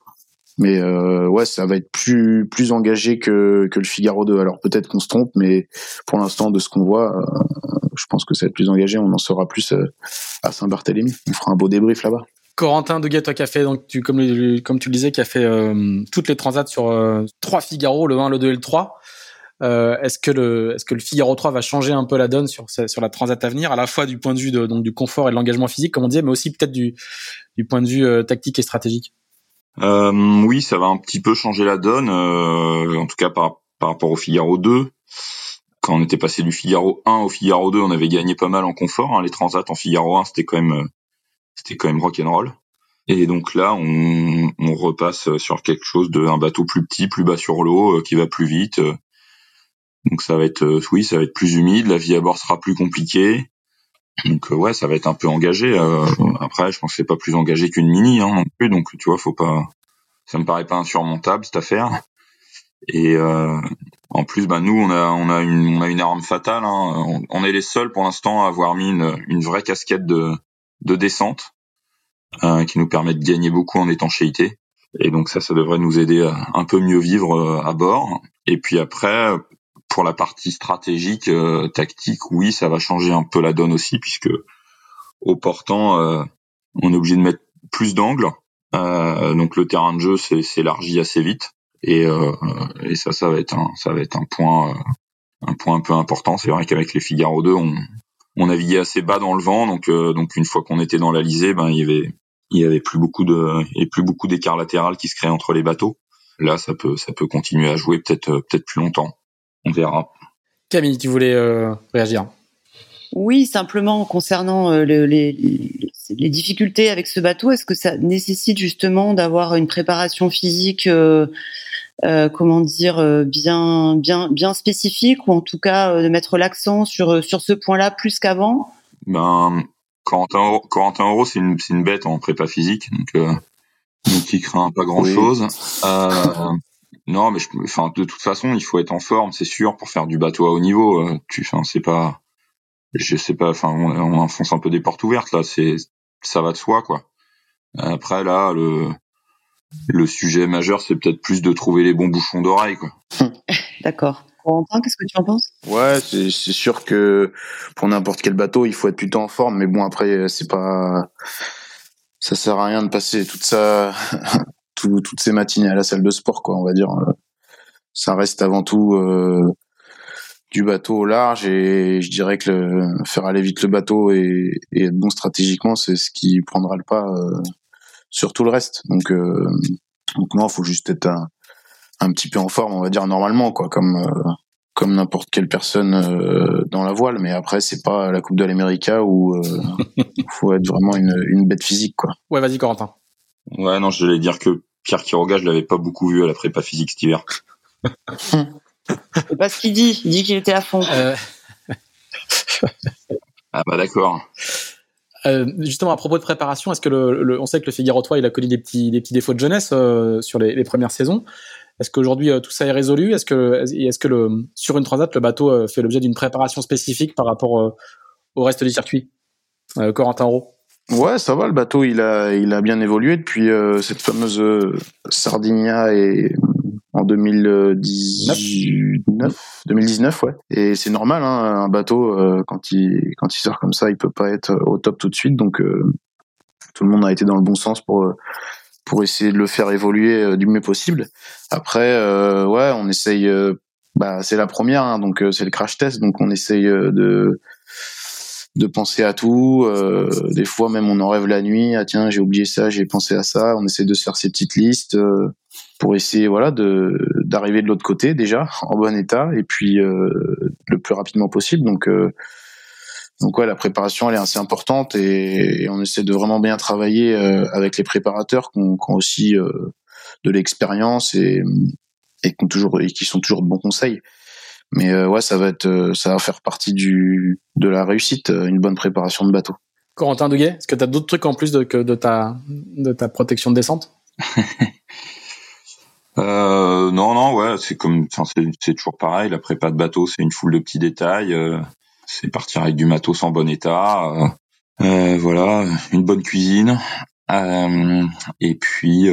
Mais euh, ouais, ça va être plus engagé que que le Figaro 2. Alors peut-être qu'on se trompe, mais pour l'instant de ce qu'on voit, je pense que ça va être plus engagé. On en saura plus à Saint-Barthélemy. On fera un beau débrief là-bas. Corentin Deguet, toi qui a fait donc comme tu le disais, qui a fait toutes les transats sur trois Figaro, le 1, le 2 et le 3. Euh, est-ce que le Figaro 3 va changer un peu la donne sur la transat à venir, à la fois du point de vue du confort et de l'engagement physique, comme on disait, mais aussi peut-être du point de vue euh, tactique et stratégique? Euh, oui, ça va un petit peu changer la donne, euh, en tout cas par par rapport au Figaro 2. Quand on était passé du Figaro 1 au Figaro 2, on avait gagné pas mal en confort. Hein. Les transats en Figaro 1, c'était quand même c'était quand même rock and roll. Et donc là, on, on repasse sur quelque chose de un bateau plus petit, plus bas sur l'eau, qui va plus vite, donc ça va être, euh, oui, ça va être plus humide, la vie à bord sera plus compliquée. Donc euh, ouais, ça va être un peu engagé. Euh, après, je pense que c'est pas plus engagé qu'une mini hein, non plus. Donc tu vois, faut pas, ça me paraît pas insurmontable cette affaire. Et en plus, bah nous, on a, on a une, on a une arme fatale. Hein. On, est les seuls pour l'instant à avoir mis une, une vraie casquette de, de descente qui nous permet de gagner beaucoup en étanchéité. Et donc ça, ça devrait nous aider à un peu mieux vivre à bord. Et puis après, pour la partie stratégique, euh, tactique, oui, ça va changer un peu la donne aussi, puisque au portant, euh, on est obligé de mettre plus d'angles. Euh, donc le terrain de jeu s'élargit assez vite. Et, et ça, ça va être un, ça va être un point, un point un peu important. C'est vrai qu'avec les Figaro 2, on, on naviguait assez bas dans le vent, donc donc une fois qu'on était dans l'Alizé, ben il y avait il y avait plus beaucoup de et plus beaucoup d'écart latéral qui se créait entre les bateaux. Là, ça peut ça peut continuer à jouer peut-être peut-être plus longtemps on verra. Camille, tu voulais euh, réagir? Oui, simplement concernant euh, les, difficultés avec ce bateau, est-ce que ça nécessite justement d'avoir une préparation physique, euh, comment dire, bien, bien, bien spécifique, ou en tout cas de mettre l'accent sur sur ce point-là plus qu'avant? Ben, Corentin, Euro, c'est une, une bête en prépa physique, donc, donc il craint pas grand-chose. Non, mais je, enfin, de toute façon, il faut être en forme, c'est sûr, pour faire du bateau à haut niveau. Euh, tu, enfin, c'est pas, je sais pas, enfin, on, enfonce un peu des portes ouvertes là. C'est, ça va de soi, quoi. Après, là, le, le sujet majeur, c'est peut-être plus de trouver les bons bouchons d'oreille, quoi. D'accord. Quentin, qu'est-ce que tu en penses? Ouais, c'est sûr que pour n'importe quel bateau, il faut être plutôt en forme, mais bon, après, c'est pas, ça sert à rien de passer toute ça toutes ces matinées à la salle de sport, quoi, on va dire. Ça reste avant tout euh, du bateau au large et je dirais que faire aller vite le bateau et, être bon stratégiquement, c'est ce qui prendra le pas euh, sur tout le reste. Donc, euh, donc non, faut juste être un, un, petit peu en forme, on va dire normalement, quoi, comme euh, comme n'importe quelle personne dans la voile. Mais après, c'est pas la Coupe de l'Amérique où il faut être vraiment une, une bête physique, quoi. Ouais, vas-y, Corentin. Ouais, non, je vais dire que Pierre Quiroga, je l'avais pas beaucoup vu à la prépa physique cet hiver. C'est pas ce qu'il dit. Il dit qu'il était à fond. Euh. ah bah d'accord. Justement, à propos de préparation, est-ce que le, on sait que le Figaro 3, il a connu des petits, des petits défauts de jeunesse sur les, les, premières saisons. Est-ce qu'aujourd'hui tout ça est résolu? Est-ce que, est-ce que le, sur une transat, le bateau fait l'objet d'une préparation spécifique par rapport au reste du circuit? Corentin Roux Ouais, ça va. Le bateau, il a, il a bien évolué depuis euh, cette fameuse euh, Sardinia et en 2019, 2019, ouais. Et c'est normal, hein, un bateau euh, quand il quand il sort comme ça, il peut pas être au top tout de suite. Donc tout le monde a été dans le bon sens pour pour essayer de le faire évoluer du mieux possible. Après, ouais, on essaye. bah, c'est la première, hein, donc c'est le crash test, donc on essaye de de penser à tout. Euh, des fois même on en rêve la nuit. Ah tiens j'ai oublié ça, j'ai pensé à ça. On essaie de se faire ces petites listes euh, pour essayer voilà de d'arriver de l'autre côté déjà en bon état et puis euh, le plus rapidement possible. Donc donc ouais la préparation elle est assez importante et, on essaie de vraiment bien travailler avec les préparateurs qui ont, aussi de l'expérience et et qui ont toujours et qui sont toujours de bons conseils. Mais euh, ouais, ça va être, euh, ça va faire partie du de la réussite, euh, une bonne préparation de bateau. Corentin Douguet, est-ce que tu as d'autres trucs en plus de, que de ta de ta protection de descente? euh, Non, non, ouais, c'est comme, c'est toujours pareil. La prépa de bateau, c'est une foule de petits détails. c'est partir avec du matos en bon état. voilà, une bonne cuisine. et puis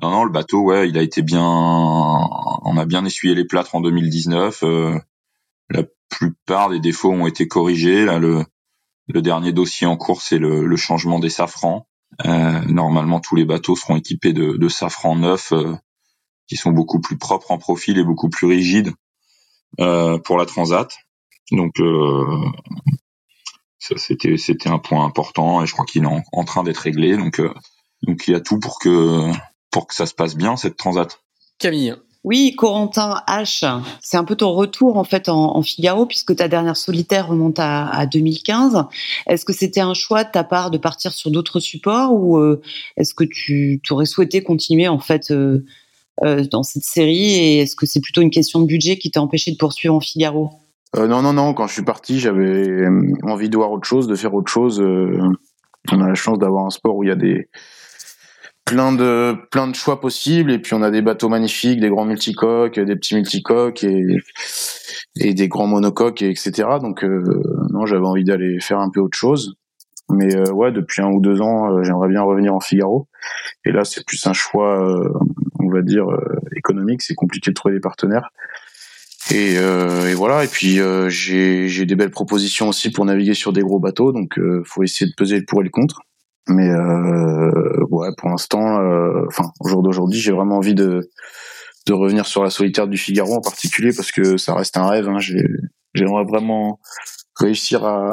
non, non, le bateau, ouais, il a été bien. On a bien essuyé les plâtres en 2019. Euh, la plupart des défauts ont été corrigés. Là, le, le dernier dossier en cours, c'est le, le, changement des safrans. Euh, normalement, tous les bateaux seront équipés de, de safrans neufs, euh, qui sont beaucoup plus propres en profil et beaucoup plus rigides euh, pour la transat. Donc, c'était c'était un point important et je crois qu'il est en, en train d'être réglé. Donc, donc il y a tout pour que pour que ça se passe bien cette transat. Camille. Oui, Corentin H, c'est un peu ton retour en fait en, Figaro puisque ta dernière solitaire remonte à, 2015. Est-ce que c'était un choix de ta part de partir sur d'autres supports ou euh, est-ce que tu aurais souhaité continuer en fait euh, euh, dans cette série et est-ce que c'est plutôt une question de budget qui t'a empêché de poursuivre en Figaro? Non, non, non. Quand je suis parti, j'avais envie de voir autre chose, de faire autre chose. on a la chance d'avoir un sport où il y a des plein de plein de choix possibles. Et puis on a des bateaux magnifiques des grands multicoques des petits multicoques et des grands monocoques et etc donc euh, non j'avais envie d'aller faire un peu autre chose. Mais euh, ouais depuis un ou deux ans euh, j'aimerais bien revenir en Figaro. Et là c'est plus un choix on va dire économique. C'est compliqué de trouver des partenaires. Et, et voilà. Et puis j'ai j'ai des belles propositions aussi pour naviguer sur des gros bateaux. Donc faut essayer de peser le pour et le contre mais euh, ouais, pour l'instant, euh, enfin au jour d'aujourd'hui, j'ai vraiment envie de de revenir sur la solitaire du Figaro en particulier parce que ça reste un rêve. Hein. J'aimerais vraiment réussir à,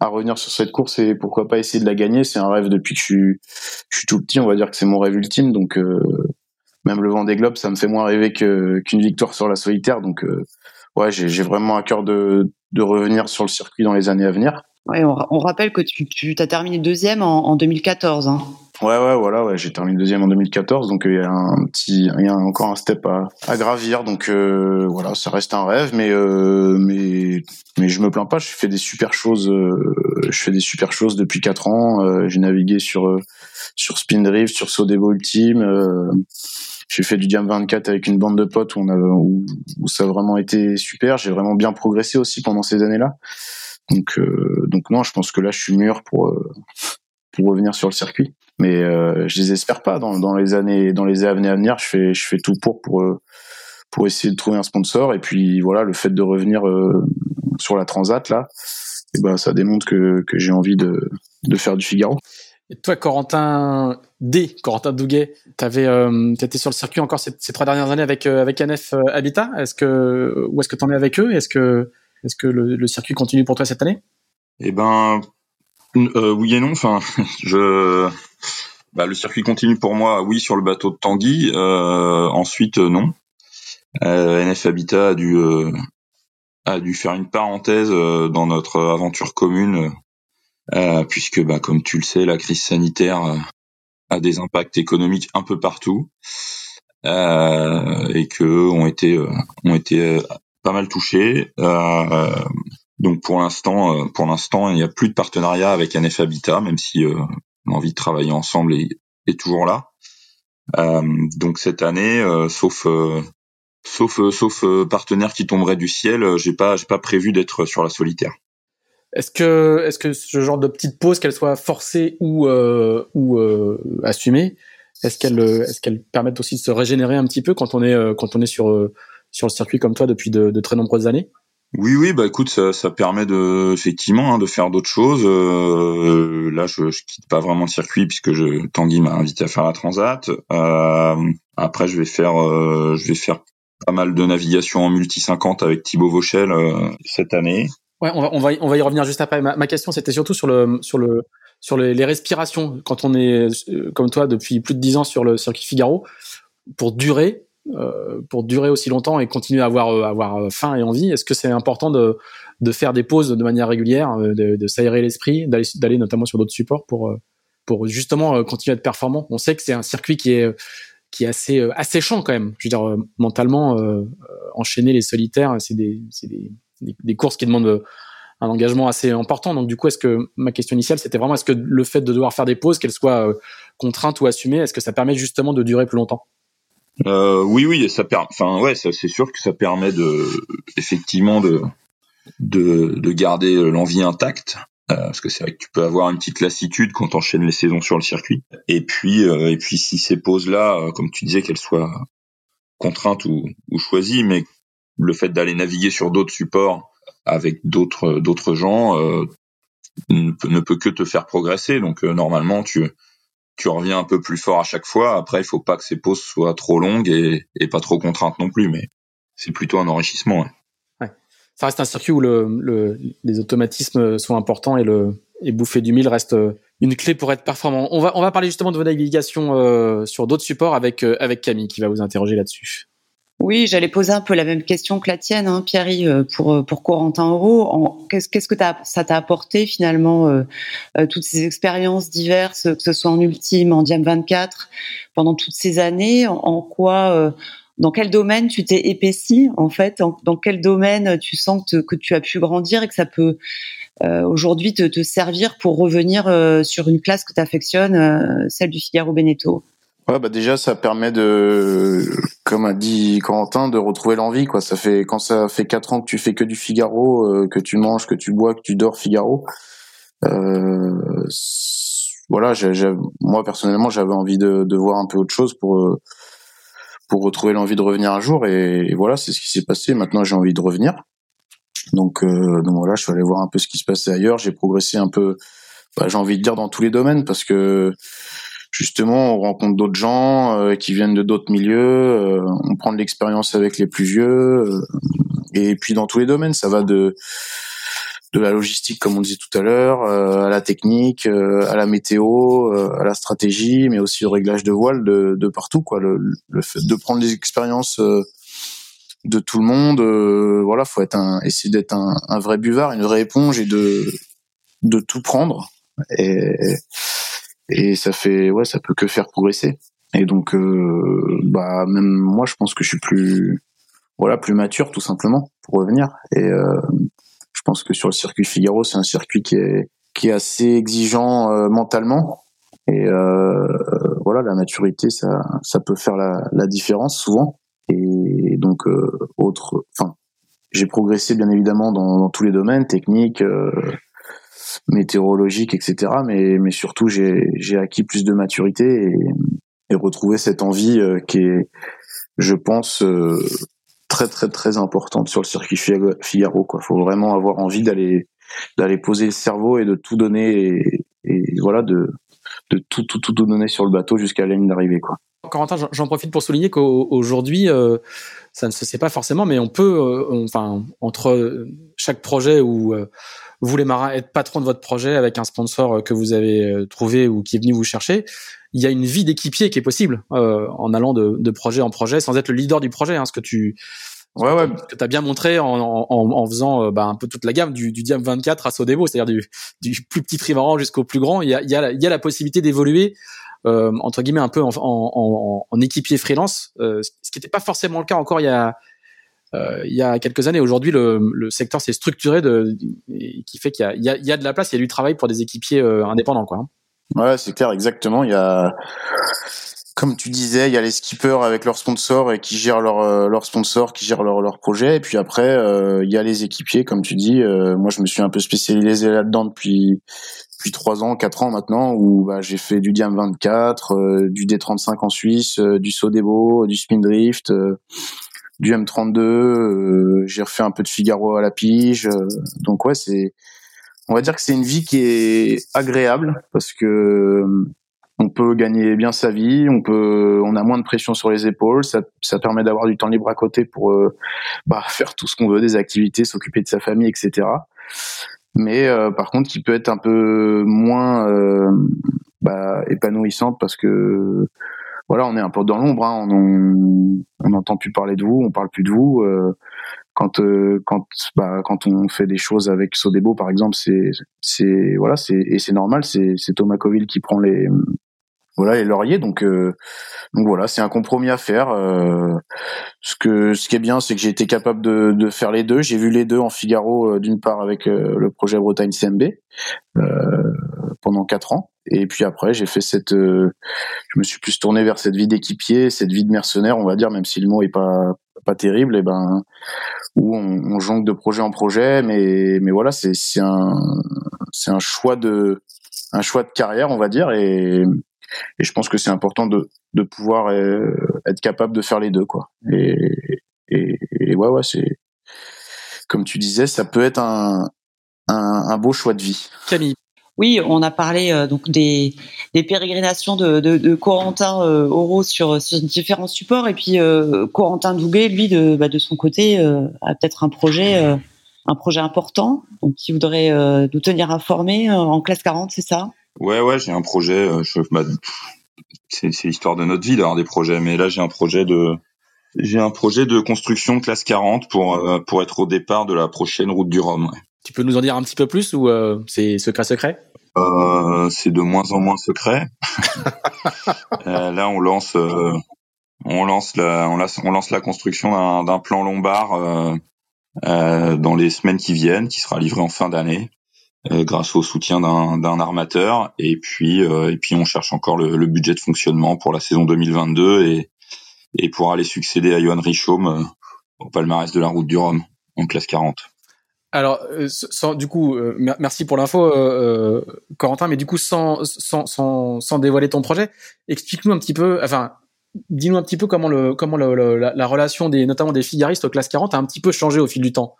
à revenir sur cette course et pourquoi pas essayer de la gagner. C'est un rêve depuis que je suis, tout petit. On va dire que c'est mon rêve ultime. Donc euh, même le vent des globes, ça me fait moins rêver qu'une victoire sur la solitaire. Donc ouais, j'ai vraiment à cœur de de revenir sur le circuit dans les années à venir. Ouais, on, rappelle que tu, tu as terminé deuxième en, en 2014. Hein. Ouais, ouais, voilà, j'ai terminé deuxième en 2014, donc euh, il y a encore un step à, gravir, donc euh, voilà, ça reste un rêve, mais euh, mais je me plains pas, je fais des super choses, euh, je fais des super choses depuis quatre ans. J'ai navigué sur sur Spin Drift, sur Sodebo Ultime. j'ai fait du Diam 24 avec une bande de potes où, où ça a vraiment été super. J'ai vraiment bien progressé aussi pendant ces années-là. Donc, euh, donc non, je pense que là, je suis mûr pour euh, pour revenir sur le circuit. Mais euh, je les espère pas. Dans, dans les années dans les années à venir, je fais je fais tout pour pour pour essayer de trouver un sponsor. Et puis voilà, le fait de revenir sur la Transat là, eh ben ça démontre que que j'ai envie de de faire du Figaro. Et toi, Corentin D, Corentin Douguet, t'avais, euh, étais sur le circuit encore ces, trois dernières années avec avec NF Habitat. Est-ce que où est-ce que t'en es avec eux? Est-ce que est-ce que le, circuit continue pour toi cette année? Eh ben, euh, oui et non. Enfin, bah, le circuit continue pour moi. Oui, sur le bateau de Tanguy. Euh, ensuite, euh, non. NF Habitat a dû a dû faire une parenthèse dans notre aventure commune, puisque, bah, comme tu le sais, la crise sanitaire a des impacts économiques un peu partout. et que ont été ont été pas mal touché. Euh, Donc pour l'instant, pour l'instant, il n'y a plus de partenariat avec NF Habitat, même si l'envie de travailler ensemble est, toujours là. donc cette année, sauf sauf sauf partenaire qui tomberait du ciel, j'ai pas j'ai pas prévu d'être sur la solitaire. Est-ce que, est-ce que ce genre de petite pause, qu'elle soit forcée ou euh, ou euh, assumée, est-ce qu'elle, est-ce qu'elle permettent aussi de se régénérer un petit peu quand on est euh, quand on est sur euh, sur le circuit comme toi depuis de, de très nombreuses années? Oui, oui, bah écoute, ça, ça permet de effectivement hein, de faire d'autres choses. Euh, là, je, je quitte pas vraiment le circuit puisque je, Tanguy m'a invité à faire la transat. après, je vais faire je vais faire pas mal de navigation en multi 50 avec Thibaut Vauchel cette année. Ouais, on va, on va, on va y revenir juste après. Ma, ma question, c'était surtout sur le, sur le, sur les, les, respirations. Quand on est euh, comme toi depuis plus de dix ans sur le circuit Figaro, pour durer, euh, pour durer aussi longtemps et continuer à avoir, euh, avoir faim et envie, est-ce que c'est important de, de faire des pauses de manière régulière, euh, de, s'aérer l'esprit, d'aller, notamment sur d'autres supports pour, pour justement continuer à être performant? On sait que c'est un circuit qui est qui est assez asséchant quand même. Je veux dire mentalement enchaîner les solitaires, c'est des, des des, courses qui demandent euh, un engagement assez important. Donc du coup, est-ce que ma question initiale, c'était vraiment est-ce que le fait de devoir faire des pauses, qu'elles soient euh, contraintes ou assumées, est-ce que ça permet justement de durer plus longtemps? Euh, Oui, oui, ça permet. Enfin, ouais, c'est sûr que ça permet de, effectivement, de de, de garder l'envie intacte. parce que c'est vrai que tu peux avoir une petite lassitude quand tu enchaînes les saisons sur le circuit. Et puis, et puis si ces pauses-là, comme tu disais, qu'elles soient contraintes ou, ou choisies, mais le fait d'aller naviguer sur d'autres supports avec d'autres d'autres gens euh, ne, peut, ne, peut, que te faire progresser. Donc euh, normalement, tu tu reviens un peu plus fort à chaque fois. Après, il faut pas que ces pauses soient trop longues et, pas trop contraintes non plus, mais c'est plutôt un enrichissement. Ça reste un circuit où le, le, les automatismes sont importants et le bouffer du mille reste euh, une clé pour être performant. On va parler justement de vos navigations euh, sur d'autres supports avec avec Camille qui va vous interroger là-dessus. Oui, j'allais poser un peu la même question que la tienne, hein, Pierre, euh, pour euh, pour Corentin Euro. Qu'est-ce que ça t'a apporté finalement euh, toutes ces expériences diverses, que ce soit en ultime, en Diam 24, pendant toutes ces années? En, quoi, dans quel domaine tu t'es épaissi en fait? Dans quel domaine tu sens que, tu as pu grandir et que ça peut aujourd'hui te, te, servir pour revenir sur une classe que tu affectionnes, celle du Figaro Beneteau? Ouais, bah déjà ça permet de, comme a dit Quentin, de retrouver l'envie quoi. Ça fait quand ça fait quatre ans que tu fais que du Figaro, euh, que tu manges, que tu bois, que tu dors Figaro. Euh, voilà, j'ai, moi personnellement j'avais envie de, de, voir un peu autre chose pour euh, pour retrouver l'envie de revenir un jour et, voilà c'est ce qui s'est passé. Maintenant j'ai envie de revenir. Donc euh, donc voilà, je suis allé voir un peu ce qui se passait ailleurs. J'ai progressé un peu. Bah, j'ai envie de dire dans tous les domaines parce que justement, on rencontre d'autres gens euh, qui viennent de d'autres milieux, euh, on prend de l'expérience avec les plus vieux, euh, et puis dans tous les domaines, ça va de de la logistique, comme on disait tout à l'heure, à la technique, à la météo, à la stratégie, mais aussi au réglage de voile de, de partout, quoi. Le, le, fait de prendre des expériences de tout le monde, voilà, faut être un, essayer d'être un, un vrai buvard, une vraie éponge et de de tout prendre. Et, et ça fait ouais ça peut que faire progresser. Et donc euh, bah même moi je pense que je suis plus voilà plus mature tout simplement pour revenir. Et euh, je pense que sur le circuit Figaro c'est un circuit qui est qui est assez exigeant euh, mentalement. Et euh, voilà la maturité ça ça peut faire la, la différence souvent. Et donc euh, autre enfin j'ai progressé bien évidemment dans, dans, tous les domaines techniques météorologique, etc. Mais, mais surtout, j'ai acquis plus de maturité et, et retrouvé cette envie euh, qui est, je pense, euh, très très très importante sur le circuit Figaro. Quoi, faut vraiment avoir envie d'aller d'aller poser le cerveau et de tout donner et, voilà de de tout tout tout donner sur le bateau jusqu'à la ligne d'arrivée. Quoi. Corentin, j'en profite pour souligner qu'aujourd'hui, euh, ça ne se sait pas forcément, mais on peut, enfin, entre chaque projet où vous les marins être patron de votre projet avec un sponsor euh, que vous avez euh, trouvé ou qui est venu vous chercher, il y a une vie d'équipier qui est possible euh, en allant de, de, projet en projet sans être le leader du projet. Hein, ce que tu ouais, ouais. que as bien montré en, en, en faisant bah, un peu toute la gamme du, du Diam 24 à Sodebo, c'est-à-dire du, du plus petit trimaran jusqu'au plus grand. Il y a, il y a, il y a la possibilité d'évoluer euh, entre guillemets un peu en, équipier freelance, euh, ce qui n'était pas forcément le cas encore il y a il y a quelques années. Aujourd'hui, le, le secteur s'est structuré de, qui fait qu'il y a, y, a, de la place, il y a du travail pour des équipiers indépendants, quoi. Hein. Ouais, c'est clair, exactement. Il y a, comme tu disais, il y a les skippers avec leurs sponsors et qui gèrent leurs euh, sponsors, qui gèrent leurs leur projets. Et puis après, euh, il y a les équipiers, comme tu dis. Euh, moi, je me suis un peu spécialisé là-dedans depuis depuis trois ans, quatre ans maintenant, où bah, j'ai fait du Diam 24, du D35 en Suisse, du Sodebo, du Spindrift, du M32. j'ai refait un peu de Figaro à la pige. donc ouais, c'est on va dire que c'est une vie qui est agréable parce que euh, on peut gagner bien sa vie, on peut, on a moins de pression sur les épaules, ça, ça permet d'avoir du temps libre à côté pour euh, bah, faire tout ce qu'on veut, des activités, s'occuper de sa famille, etc. Mais euh, par contre, qui peut être un peu moins bah, épanouissante parce que voilà, on est un peu dans l'ombre, hein, on n'entend plus parler de vous, on parle plus de vous. Quand euh, quand bah, quand on fait des choses avec Sodebo par exemple c'est c'est voilà c'est et c'est normal c'est c'est Thomas Coville qui prend les voilà les lauriers donc euh, donc voilà c'est un compromis à faire euh, ce que ce qui est bien c'est que j'ai été capable de, de faire les deux. J'ai vu les deux en Figaro d'une part avec le projet Bretagne CMB pendant quatre ans. Et puis après j'ai fait cette je me suis plus tourné vers cette vie d'équipier cette vie de mercenaire on va dire même si le mot est pas pas terrible et ben où on, on, jongle de projet en projet, mais mais voilà, c'est c'est un c'est un choix de un choix de carrière, on va dire, et et je pense que c'est important de de pouvoir euh, être capable de faire les deux, quoi. Et et, et ouais ouais, c'est comme tu disais, ça peut être un un, un beau choix de vie. Camille, oui, on a parlé euh, donc des, des, pérégrinations de, de, de Corentin euh, sur, sur, différents supports et puis euh, Corentin Douguet, lui, de, bah, de son côté, euh, a peut-être un projet, euh, un projet important, donc qui voudrait nous tenir informés en classe 40, c'est ça? Ouais, ouais, j'ai un projet. Je, bah, c'est, l'histoire de notre vie d'avoir des projets, mais là j'ai un projet de j'ai un projet de construction classe 40 pour pour être au départ de la prochaine route du Rhum. Tu peux nous en dire un petit peu plus ou c'est secret secret? Euh, c'est de moins en moins secret. euh, là, on lance, euh, on lance la, on lance, on lance la construction d'un plan lombard euh, euh, dans les semaines qui viennent, qui sera livré en fin d'année, grâce au soutien d'un armateur. Et puis, et puis, on cherche encore le, le, budget de fonctionnement pour la saison 2022 et, et pour aller succéder à Johan Richaume au palmarès de la Route du Rhum en classe 40. Alors, euh, sans, du coup, euh, merci pour l'info, euh, Corentin, mais du coup, sans, sans, sans, sans dévoiler ton projet, explique-nous un petit peu, enfin, dis-nous un petit peu comment, le, comment le, la, la, relation des, notamment des figaristes aux classes 40 a un petit peu changé au fil du temps.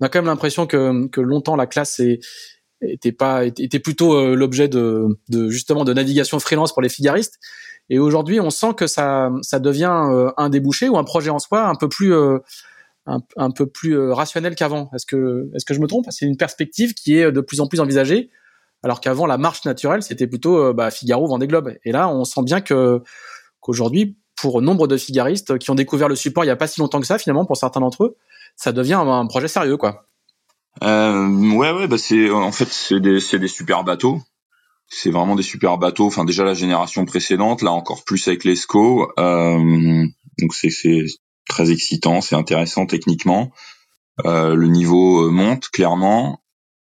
On a quand même l'impression que, que longtemps la classe est, était pas était plutôt l'objet de, de justement de navigation freelance pour les figaristes et aujourd'hui on sent que ça ça devient un débouché ou un projet en soi un peu plus un, peu plus euh, rationnel qu'avant. Est-ce que, est-ce que je me trompe? C'est une perspective qui est de plus en plus envisagée, alors qu'avant la marche naturelle c'était plutôt euh, bah, Figaro, Vendée Globe. Et là, on sent bien que qu'aujourd'hui, pour nombre de figaristes qui ont découvert le support il y a pas si longtemps que ça, finalement, pour certains d'entre eux, ça devient un, projet sérieux, quoi. Euh, ouais, ouais, bah c'est en fait c'est des, c'est des super bateaux. C'est vraiment des super bateaux. Enfin déjà la génération précédente, là encore plus avec l'Esco. Euh, donc c'est c'est très excitant, c'est intéressant techniquement. Euh, le niveau euh, monte clairement.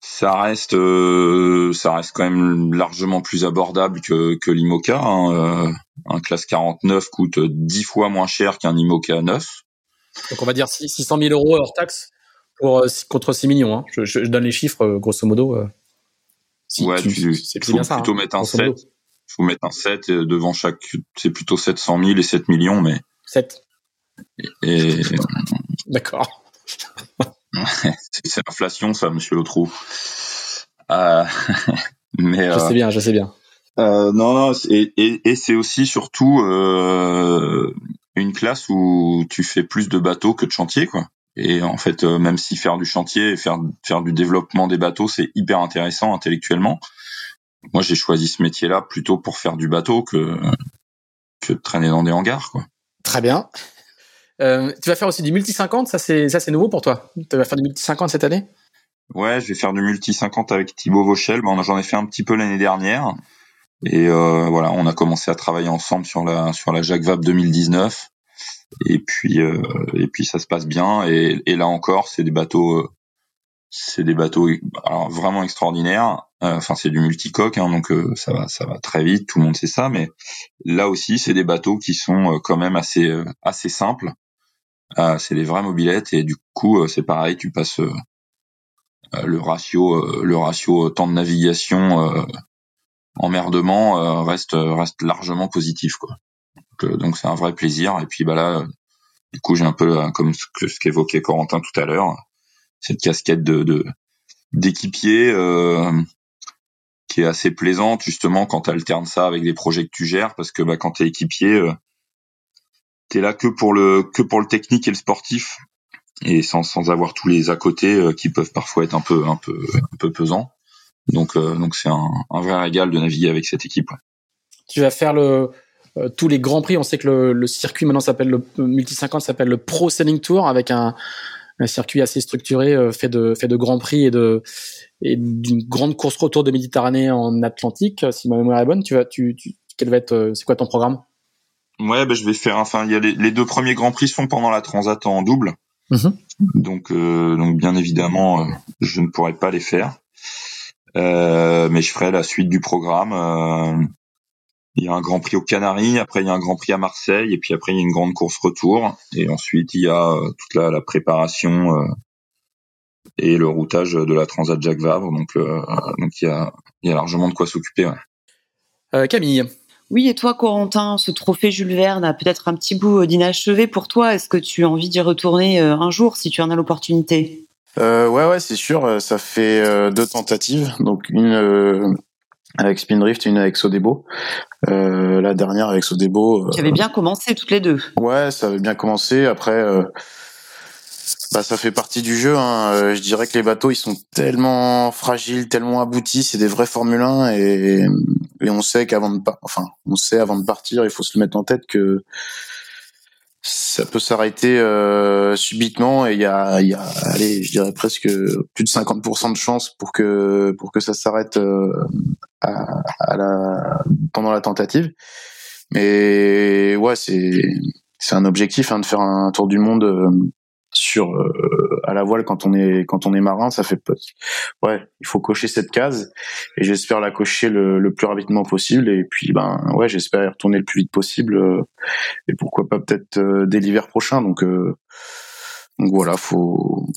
Ça reste, euh, ça reste quand même largement plus abordable que, que l'IMOCA. Hein. un classe 49 coûte 10 fois moins cher qu'un IMOCA 9. Donc on va dire 600 000 euros hors taxe pour, contre 6 millions. Hein. Je, je, donne les chiffres grosso modo. Si ouais, tu, c'est faut bien ça, plutôt hein, mettre un 7. Il faut mettre un 7 devant chaque. C'est plutôt 700 000 et 7 millions, mais. 7. Et... D'accord. c'est l'inflation, ça, monsieur Lotrou. Euh, mais, je sais bien, je sais bien. Euh, non, non, et, et, et c'est aussi surtout euh, une classe où tu fais plus de bateaux que de chantiers, quoi. Et en fait, euh, même si faire du chantier et faire faire du développement des bateaux, c'est hyper intéressant intellectuellement. Moi, j'ai choisi ce métier-là plutôt pour faire du bateau que que de traîner dans des hangars, quoi. Très bien. Euh, tu vas faire aussi du multi 50, ça c'est ça c'est nouveau pour toi. Tu vas faire du multi 50 cette année? Ouais, je vais faire du multi 50 avec Thibaut Vauchel. Bon, j'en ai fait un petit peu l'année dernière. Et euh, voilà, on a commencé à travailler ensemble sur la sur la Jacques Vabre 2019. Et puis et puis ça se passe bien. Et, et là encore, c'est des bateaux c'est des bateaux vraiment extraordinaires. Enfin, c'est du multicoque, hein, donc ça va, ça va très vite. Tout le monde sait ça, mais là aussi, c'est des bateaux qui sont quand même assez, assez simples. c'est des vraies mobilettes et du coup, c'est pareil, tu passes le ratio, le ratio temps de navigation emmerdement euh, reste reste largement positif quoi. Donc c'est un vrai plaisir. Et puis bah là du coup j'ai un peu euh, comme ce qu'évoquait Corentin tout à l'heure cette casquette de d'équipier euh, qui est assez plaisante justement quand tu alternes ça avec des projets que tu gères. Parce que bah quand t'es équipier euh, t'es là que pour le que pour le technique et le sportif. Et sans sans avoir tous les à côté qui peuvent parfois être un peu un peu un peu pesants. Donc, euh, donc c'est un, un, vrai régal de naviguer avec cette équipe. Tu vas faire le, euh, tous les grands prix. On sait que le, le circuit maintenant s'appelle le Multi 50 s'appelle le Pro Sailing Tour avec un, un circuit assez structuré euh, fait de fait de grands prix et de et d'une grande course retour de Méditerranée en Atlantique. Si ma mémoire est bonne, tu vas tu, tu quel va être c'est quoi ton programme? Ouais, ben je vais faire. Enfin, il y a les, les, deux premiers grands prix sont pendant la Transat en double. Mmh. Donc, euh, donc bien évidemment, je ne pourrai pas les faire. Euh, mais je ferai la suite du programme. Euh, il y a un Grand Prix aux Canaries, après il y a un Grand Prix à Marseille, et puis après il y a une grande course retour, et ensuite il y a euh, toute la, la préparation et le routage de la Transat Jacques Vabre. Donc, donc il y a, il y a largement de quoi s'occuper. Ouais. Camille. Oui, et toi, Corentin, ce trophée Jules Verne a peut-être un petit bout d'inachevé pour toi. Est-ce que tu as envie d'y retourner un jour si tu en as l'opportunité? Euh, ouais, ouais, c'est sûr. Euh, ça fait euh, deux tentatives, donc une euh, avec Spindrift et une avec Sodebo. Euh, la dernière avec Sodebo. Qui avait bien commencé toutes les deux. Ouais, ça avait bien commencé. Après, bah, ça fait partie du jeu. Hein. je dirais que les bateaux, ils sont tellement fragiles, tellement aboutis. C'est des vrais Formule 1 et, et on sait qu'avant de, enfin, on sait avant de partir, il faut se le mettre en tête que ça peut s'arrêter euh, subitement et il y a, y a, allez, je dirais presque plus de 50% de chances pour que pour que ça s'arrête euh, à, la pendant la tentative. Mais ouais, c'est c'est un objectif hein, de faire un tour du monde euh, sur euh, à la voile quand on est quand on est marin, ça fait ouais, il faut cocher cette case et j'espère la cocher le, le, plus rapidement possible et puis ben ouais, j'espère y retourner le plus vite possible euh, et pourquoi pas peut-être euh, dès l'hiver prochain. Donc donc voilà, faut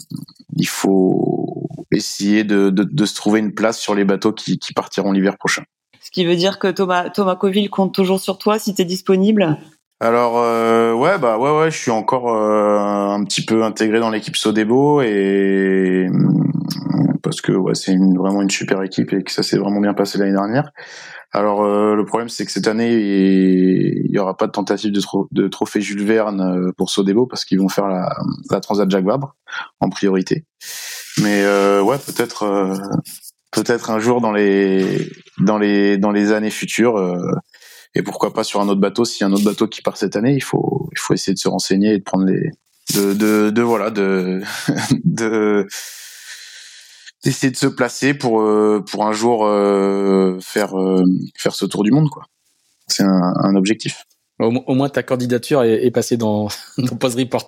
il faut essayer de, de, de, se trouver une place sur les bateaux qui, qui partiront l'hiver prochain. Ce qui veut dire que Thomas Thomas Coville compte toujours sur toi si tu es disponible? Alors euh, ouais bah ouais ouais je suis encore euh, un petit peu intégré dans l'équipe Sodebo et mm, parce que ouais c'est vraiment une super équipe et que ça s'est vraiment bien passé l'année dernière. Alors euh, le problème c'est que cette année il y aura pas de tentative de, trophée Jules Verne euh, pour Sodebo parce qu'ils vont faire la, la Transat Jacques Vabre en priorité. Mais ouais peut-être peut-être un jour dans les dans les dans les années futures et pourquoi pas sur un autre bateau s'il y a un autre bateau qui part cette année il faut il faut essayer de se renseigner et de prendre les de de, de voilà de de d'essayer de se placer pour euh, pour un jour euh, faire euh, faire ce tour du monde quoi. C'est un, un objectif. Au, moins ta candidature est, est passée dans dans Post Report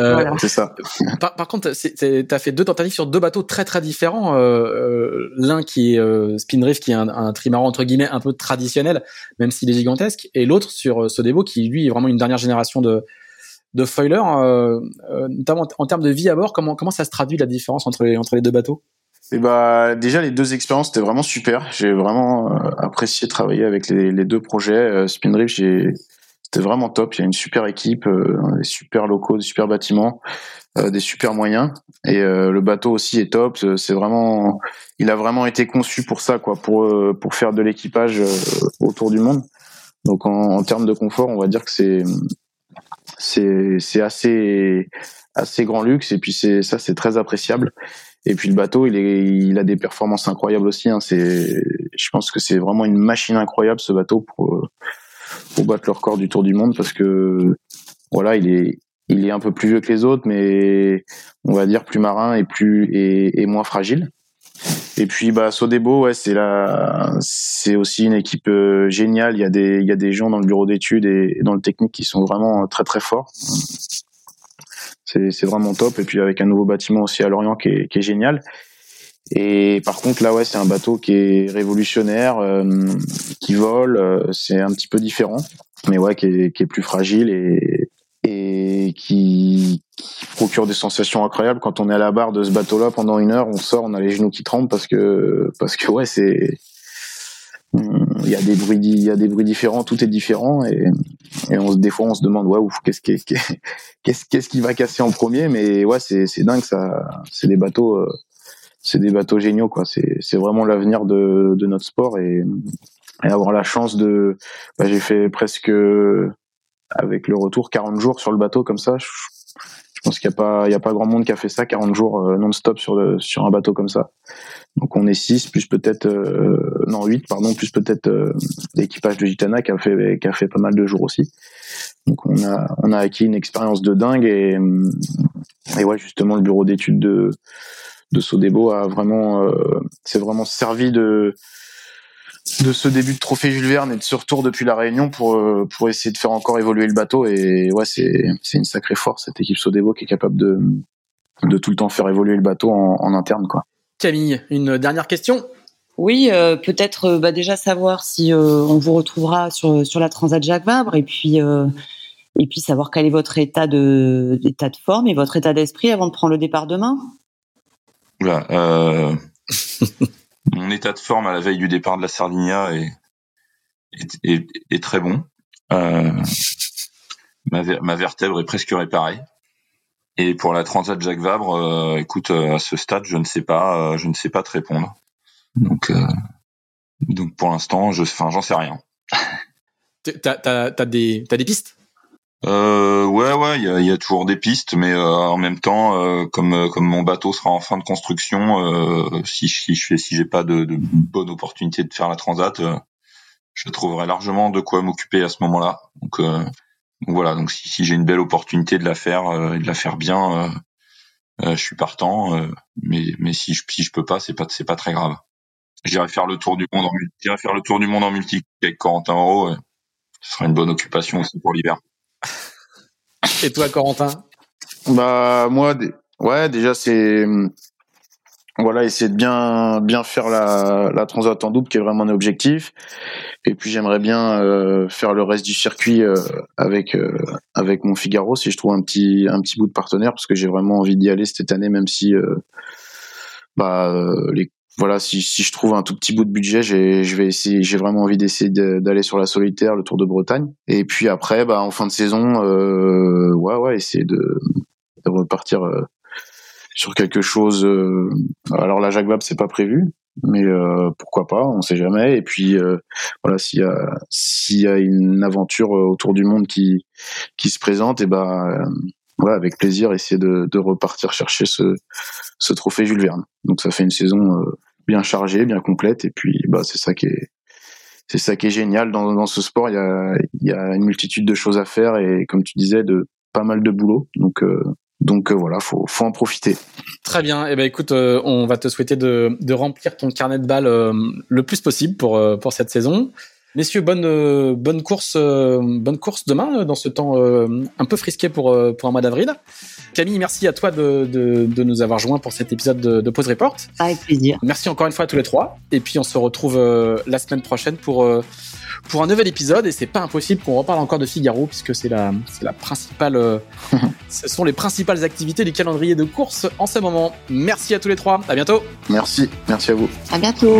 voilà. C'est ça. Par, par contre, tu as fait deux tentatives sur deux bateaux très très différents. Euh, euh, L'un qui est euh, Spinrift, qui est un, un, trimaran entre guillemets un peu traditionnel, même s'il est gigantesque, et l'autre sur euh, Sodebo, qui lui est vraiment une dernière génération de de foiler, euh, notamment en termes de vie à bord. Comment comment ça se traduit la différence entre les entre les deux bateaux? Et eh bah déjà les deux expériences c'était vraiment super. J'ai vraiment apprécié travailler avec les, les deux projets. Spinrift, j'ai c'était vraiment top. Il y a une super équipe, euh, des super locaux, des super bâtiments, euh, des super moyens. Et euh, le bateau aussi est top. C'est vraiment, il a vraiment été conçu pour ça, quoi, pour pour faire de l'équipage autour du monde. Donc en, termes de confort, on va dire que c'est c'est c'est assez assez grand luxe. Et puis c'est ça, c'est très appréciable. Et puis le bateau, il est, il a des performances incroyables aussi. Hein. C'est, je pense que c'est vraiment une machine incroyable ce bateau pour pour battre le record du Tour du Monde parce que voilà, il est il est un peu plus vieux que les autres, mais on va dire plus marin et plus et, moins fragile. Et puis bah Sodebo, c'est la, c'est aussi une équipe euh, géniale. Il y a des, il y a des gens dans le bureau d'études et, dans le technique qui sont vraiment très très forts. C'est, c'est vraiment top. Et puis avec un nouveau bâtiment aussi à Lorient qui est, qui est génial. Et par contre là, ouais, c'est un bateau qui est révolutionnaire, euh, qui vole. Euh, c'est un petit peu différent, mais ouais, qui est, plus fragile et qui, procure des sensations incroyables quand on est à la barre de ce bateau-là pendant une heure, on sort, on a les genoux qui tremblent parce que parce que ouais c'est il y a des bruits il y a des bruits différents, tout est différent et, on des fois on se demande ouf qu'est-ce qui qu'est-ce qu'est-ce qui va casser en premier? Mais ouais c'est c'est dingue ça c'est des bateaux euh, c'est des bateaux géniaux quoi c'est c'est vraiment l'avenir de de notre sport et, et avoir la chance de bah, j'ai fait presque avec le retour 40 jours sur le bateau comme ça. Je, pense qu'il n'y a pas, il y a pas grand monde qui a fait ça 40 jours euh, non-stop sur le, sur un bateau comme ça. Donc on est 6 plus peut-être euh, non 8 pardon plus peut-être euh, l'équipage de Gitana qui a fait qui a fait pas mal de jours aussi. Donc on a on a acquis une expérience de dingue et et ouais justement le bureau d'études de de Sodebo a vraiment c'est vraiment servi de de ce début de trophée Jules Verne et de ce retour depuis la Réunion pour euh, pour essayer de faire encore évoluer le bateau et ouais c'est c'est une sacrée force cette équipe Sodebo qui est capable de de tout le temps faire évoluer le bateau en, en interne quoi. Camille, une dernière question? Oui, euh, peut-être euh, bah, déjà savoir si on vous retrouvera sur sur la Transat Jacques Vabre et puis et puis savoir quel est votre état de d'état de forme et votre état d'esprit avant de prendre le départ demain. Voilà, mon état de forme à la veille du départ de la Sardinia est, est, est, très bon. Euh, ma, ma, vertèbre est presque réparée. Et pour la Transat Jacques Vabre, euh, écoute, euh, à ce stade, je ne sais pas, euh, je ne sais pas te répondre. Donc, euh, donc pour l'instant, je, enfin, j'en sais rien. Des, t'as des pistes? Euh, ouais, ouais, il y a, y a, toujours des pistes, mais euh, en même temps, euh, comme euh, comme mon bateau sera en fin de construction, euh, si, si je fais, si j'ai pas de, de, bonne opportunité de faire la transat, je trouverai largement de quoi m'occuper à ce moment-là. Donc, voilà, donc si, si j'ai une belle opportunité de la faire et de la faire bien, je suis partant. mais mais si je si je peux pas, c'est pas c'est pas très grave. J'irai faire le tour du monde en j'irai faire le tour du monde en multi avec Corentin Euro. Ce sera une bonne occupation aussi pour l'hiver. Et toi, Corentin? Bah moi, ouais, déjà c'est voilà essayer de bien bien faire la, la transat en double qui est vraiment un objectif. Et puis j'aimerais bien euh, faire le reste du circuit euh, avec euh, avec mon Figaro si je trouve un petit un petit bout de partenaire parce que j'ai vraiment envie d'y aller cette année même si bah les voilà, si, si je trouve un tout petit bout de budget, j'ai, je vais essayer, j'ai vraiment envie d'essayer d'aller sur la solitaire, le Tour de Bretagne. Et puis après, bah, en fin de saison, euh, ouais, ouais, essayer de, de repartir euh, sur quelque chose. Euh, alors la Jacques Vabre, c'est pas prévu, mais euh, pourquoi pas, on sait jamais. Et puis euh, voilà, s'il y a s'il y a une aventure autour du monde qui qui se présente, et ben ouais, avec plaisir, essayer de, de repartir chercher ce ce trophée Jules Verne. Donc ça fait une saison bien chargée, bien complète, et puis bah c'est ça qui est c'est ça qui est génial dans, dans ce sport. Il y a y a une multitude de choses à faire et comme tu disais de pas mal de boulot. Donc euh, donc euh, voilà, faut faut en profiter. Très bien. Eh ben écoute, euh, on va te souhaiter de, de remplir ton carnet de balles le plus possible pour pour cette saison. Messieurs, bonne bonne course bonne course demain dans ce temps un peu frisqué pour pour un mois d'avril. Camille, merci à toi de, de, de, nous avoir joints pour cet épisode de, de, Pause Report. Avec plaisir. Merci encore une fois à tous les trois. Et puis on se retrouve euh, la semaine prochaine pour euh, pour un nouvel épisode. Et c'est pas impossible qu'on reparle encore de Figaro puisque c'est la c'est la principale. Euh, ce sont les principales activités du calendrier de course en ce moment. Merci à tous les trois. À bientôt. Merci. Merci à vous. À bientôt.